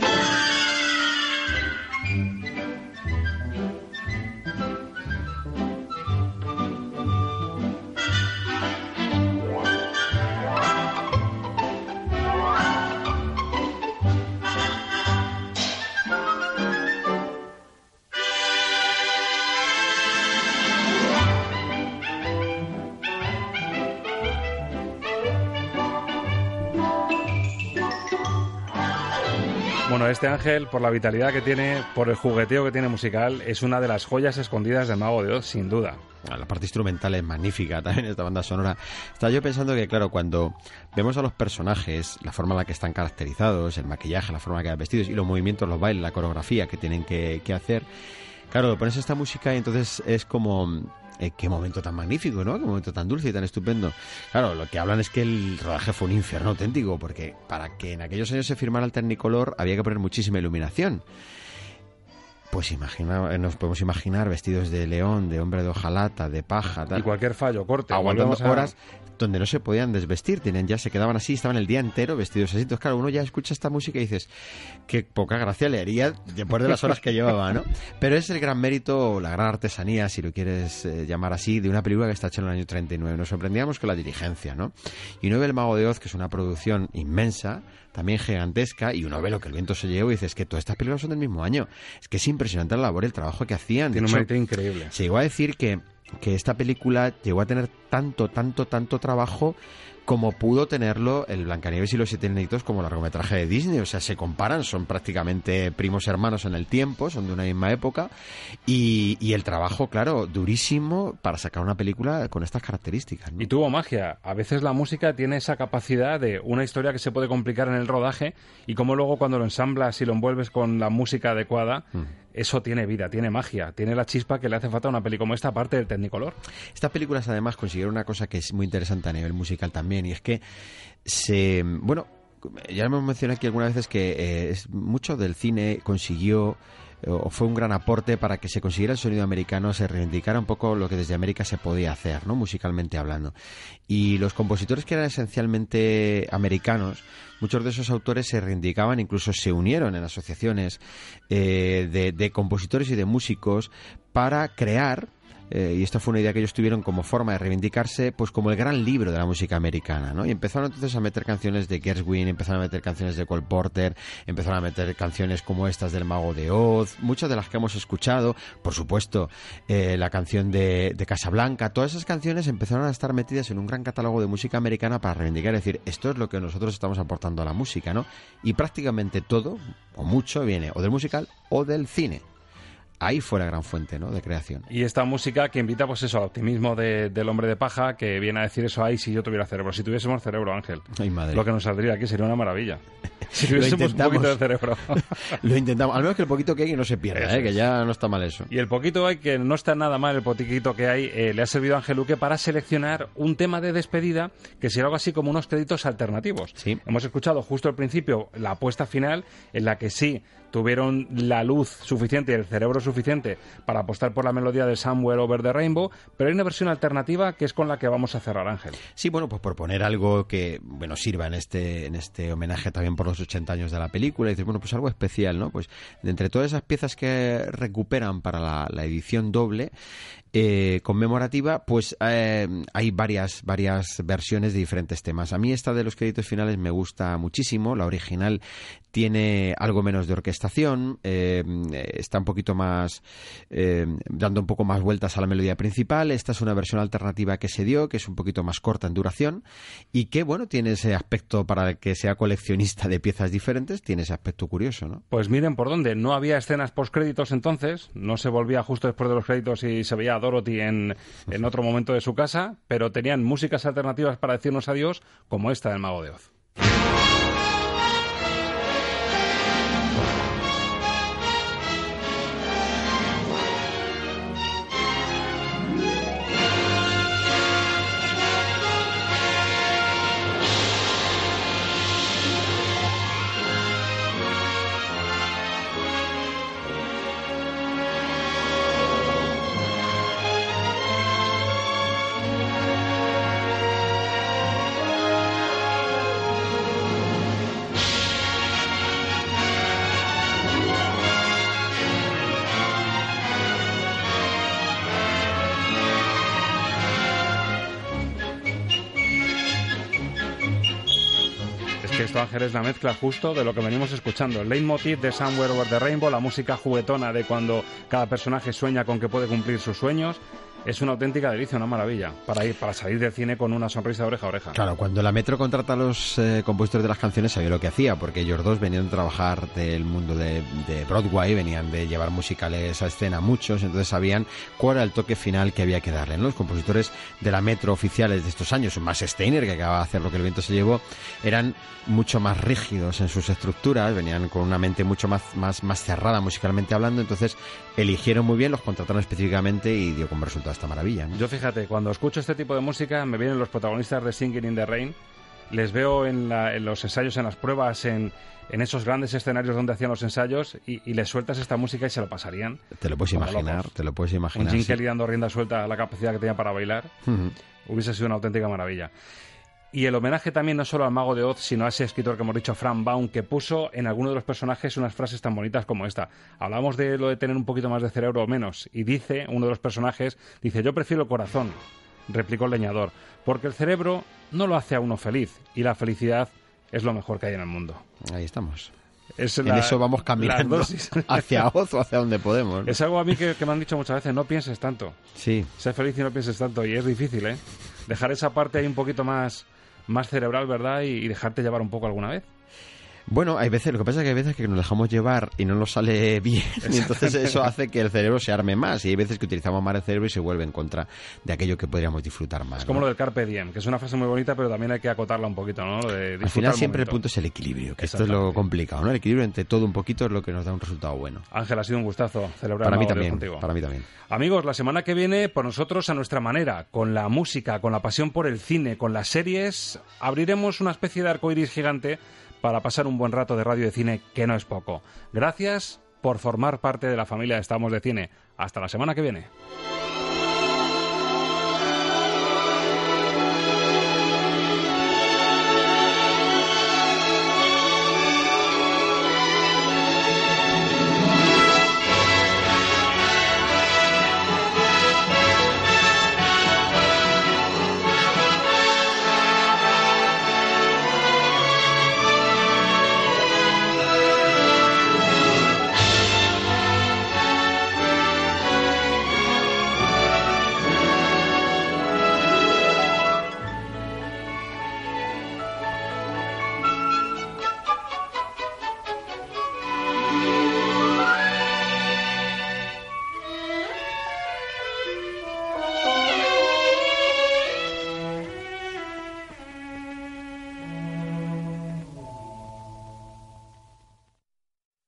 Bueno, este ángel, por la vitalidad que tiene, por el jugueteo que tiene musical, es una de las joyas escondidas del mago de Oz, sin duda. Ah, La parte instrumental es magnífica también esta banda sonora. Estaba yo pensando que, claro, cuando vemos a los personajes, la forma en la que están caracterizados, el maquillaje, la forma en la que van vestidos y los movimientos, los bailes, la coreografía que tienen que, que hacer, claro, pones esta música y entonces es como... eh, qué momento tan magnífico, ¿no? Qué momento tan dulce y tan estupendo. Claro, lo que hablan es que el rodaje fue un infierno auténtico, porque para que en aquellos años se firmara el Technicolor había que poner muchísima iluminación. Pues imagina, eh, nos podemos imaginar vestidos de león, de hombre de hojalata, de paja, tal. Y cualquier fallo, corte. aguantando a- horas donde no se podían desvestir, tenían ya se quedaban así, estaban el día entero vestidos así. Entonces, claro, uno ya escucha esta música y dices, qué poca gracia le haría después de las horas que llevaba, ¿no? Pero es el gran mérito, la gran artesanía, si lo quieres eh, llamar así, de una película que está hecha en el año 39. Nos sorprendíamos con la dirigencia, ¿no? Y uno ve El Mago de Oz, que es una producción inmensa, también gigantesca, y uno ve lo que el viento se llevó y dices que todas estas películas son del mismo año. Es que es impresionante la labor y el trabajo que hacían. Tiene un mérito increíble. se llegó a decir que, que esta película llegó a tener tanto, tanto, tanto trabajo como pudo tenerlo el Blancanieves y los Siete Enanitos como largometraje de Disney. O sea, se comparan, son prácticamente primos hermanos en el tiempo, son de una misma época. Y, y el trabajo, claro, durísimo para sacar una película con estas características. ¿no? Y tuvo magia. A veces la música tiene esa capacidad de una historia que se puede complicar en el rodaje y como luego cuando lo ensamblas y lo envuelves con la música adecuada, Mm. Eso tiene vida, tiene magia, tiene la chispa que le hace falta a una peli como esta, aparte del Technicolor. Estas películas además consiguieron una cosa que es muy interesante a nivel musical también y es que se bueno ya hemos mencionado aquí algunas veces que eh, mucho del cine consiguió o fue un gran aporte para que se consiguiera el sonido americano, se reivindicara un poco lo que desde América se podía hacer, ¿no? musicalmente hablando. Y los compositores que eran esencialmente americanos, muchos de esos autores se reivindicaban, incluso se unieron en asociaciones eh, de compositores y de músicos para crear eh, y esta fue una idea que ellos tuvieron como forma de reivindicarse, pues como el gran libro de la música americana, ¿no? Y empezaron entonces a meter canciones de Gershwin, empezaron a meter canciones de Cole Porter, empezaron a meter canciones como estas del Mago de Oz, muchas de las que hemos escuchado, por supuesto, eh, la canción de, de Casablanca, todas esas canciones empezaron a estar metidas en un gran catálogo de música americana para reivindicar, es decir, esto es lo que nosotros estamos aportando a la música, ¿no? Y prácticamente todo, o mucho, viene o del musical o del cine. Ahí fue la gran fuente ¿no? de creación. Y esta música que invita, pues eso, al optimismo de- del hombre de paja, que viene a decir eso, ay, si yo tuviera cerebro. Si tuviésemos cerebro, Ángel, Ay, madre. lo que nos saldría aquí sería una maravilla. Si Lo tuviésemos un poquito de cerebro. Lo intentamos, al menos que el poquito que hay no se pierda, ¿eh? que ya no está mal eso. Y el poquito hay que no está nada mal, el poquito que hay, eh, le ha servido a Ángel Luque para seleccionar un tema de despedida que será algo así como unos créditos alternativos. Hemos escuchado justo al principio la apuesta final en la que sí tuvieron la luz suficiente el cerebro suficiente para apostar por la melodía de Somewhere Over the Rainbow, pero hay una versión alternativa que es con la que vamos a cerrar, Ángel. Sí, bueno, pues por poner algo que, bueno, sirva en este, en este homenaje también por los 80 años de la película, y dices, bueno, pues algo especial, ¿no? Pues de entre todas esas piezas que recuperan para la edición doble, eh, conmemorativa, pues eh, hay varias, varias versiones de diferentes temas. A mí esta de los créditos finales me gusta muchísimo, la original tiene algo menos de orquestación, eh, está un poquito más, eh, dando un poco más vueltas a la melodía principal. Esta es una versión alternativa que se dio, que es un poquito más corta en duración y que, bueno, tiene ese aspecto para el que sea coleccionista de piezas diferentes, tiene ese aspecto curioso, ¿no? Pues miren por dónde, no había escenas postcréditos entonces, no se volvía justo después de los créditos y se veía Dorothy en, en otro momento de su casa, pero tenían músicas alternativas para decirnos adiós, como esta del Mago de Oz. Es la mezcla justo de lo que venimos escuchando. El leitmotiv de Somewhere Over the Rainbow, la música juguetona de cuando cada personaje sueña con que puede cumplir sus sueños. Es una auténtica delicia, una maravilla, para ir, para salir del cine con una sonrisa de oreja a oreja. Claro, cuando la Metro contrata a los eh, compositores de las canciones sabía lo que hacía, porque ellos dos venían de trabajar del mundo de, de Broadway, venían de llevar musicales a escena muchos, entonces sabían cuál era el toque final que había que darle. Los compositores de la Metro oficiales de estos años, más Steiner, que acaba de hacer lo que el viento se llevó, eran mucho más rígidos en sus estructuras, venían con una mente mucho más, más, más cerrada musicalmente hablando, entonces eligieron muy bien, los contrataron específicamente y dio como resultado esta maravilla. ¿no? Yo fíjate, cuando escucho este tipo de música me vienen los protagonistas de Singing in the Rain, les veo en, la- en los ensayos, en las pruebas, en, en esos grandes escenarios donde hacían los ensayos y, y les sueltas esta música y se lo pasarían. Te lo puedes imaginar, locos. te lo puedes Un imaginar. Jim sí. Dando rienda suelta a la capacidad que tenía para bailar Ujú. hubiese sido una auténtica maravilla. Y el homenaje también no solo al mago de Oz, sino a ese escritor que hemos dicho, Frank Baum, que puso en alguno de los personajes unas frases tan bonitas como esta. Hablamos de lo de tener un poquito más de cerebro o menos, y dice uno de los personajes, dice, yo prefiero el corazón, replicó el leñador, porque el cerebro no lo hace a uno feliz, y la felicidad es lo mejor que hay en el mundo. Ahí estamos. Es en eso vamos caminando hacia Oz o hacia donde podemos. ¿no? Es algo a mí que, que me han dicho muchas veces, no pienses tanto. Sí. Sé feliz y no pienses tanto. Y es difícil, ¿eh? Dejar esa parte ahí un poquito más, más cerebral, ¿verdad? Y, dejarte llevar un poco alguna vez. Bueno, hay veces, lo que pasa es que hay veces que nos dejamos llevar y no nos sale bien, y entonces eso hace que el cerebro se arme más, y hay veces que utilizamos más el cerebro y se vuelve en contra de aquello que podríamos disfrutar más. Es como ¿no? lo del Carpe Diem, que es una frase muy bonita, pero también hay que acotarla un poquito, ¿no? De Al final el siempre el punto es el equilibrio, que esto es lo complicado, ¿no? El equilibrio entre todo un poquito es lo que nos da un resultado bueno. Ángel, ha sido un gustazo celebrar Para mí también, contigo. para mí también. Amigos, la semana que viene, por nosotros a nuestra manera, con la música, con la pasión por el cine, con las series, abriremos una especie de arcoiris gigante para pasar un buen rato de radio de cine, que no es poco. Gracias por formar parte de la familia de Estamos de Cine. Hasta la semana que viene.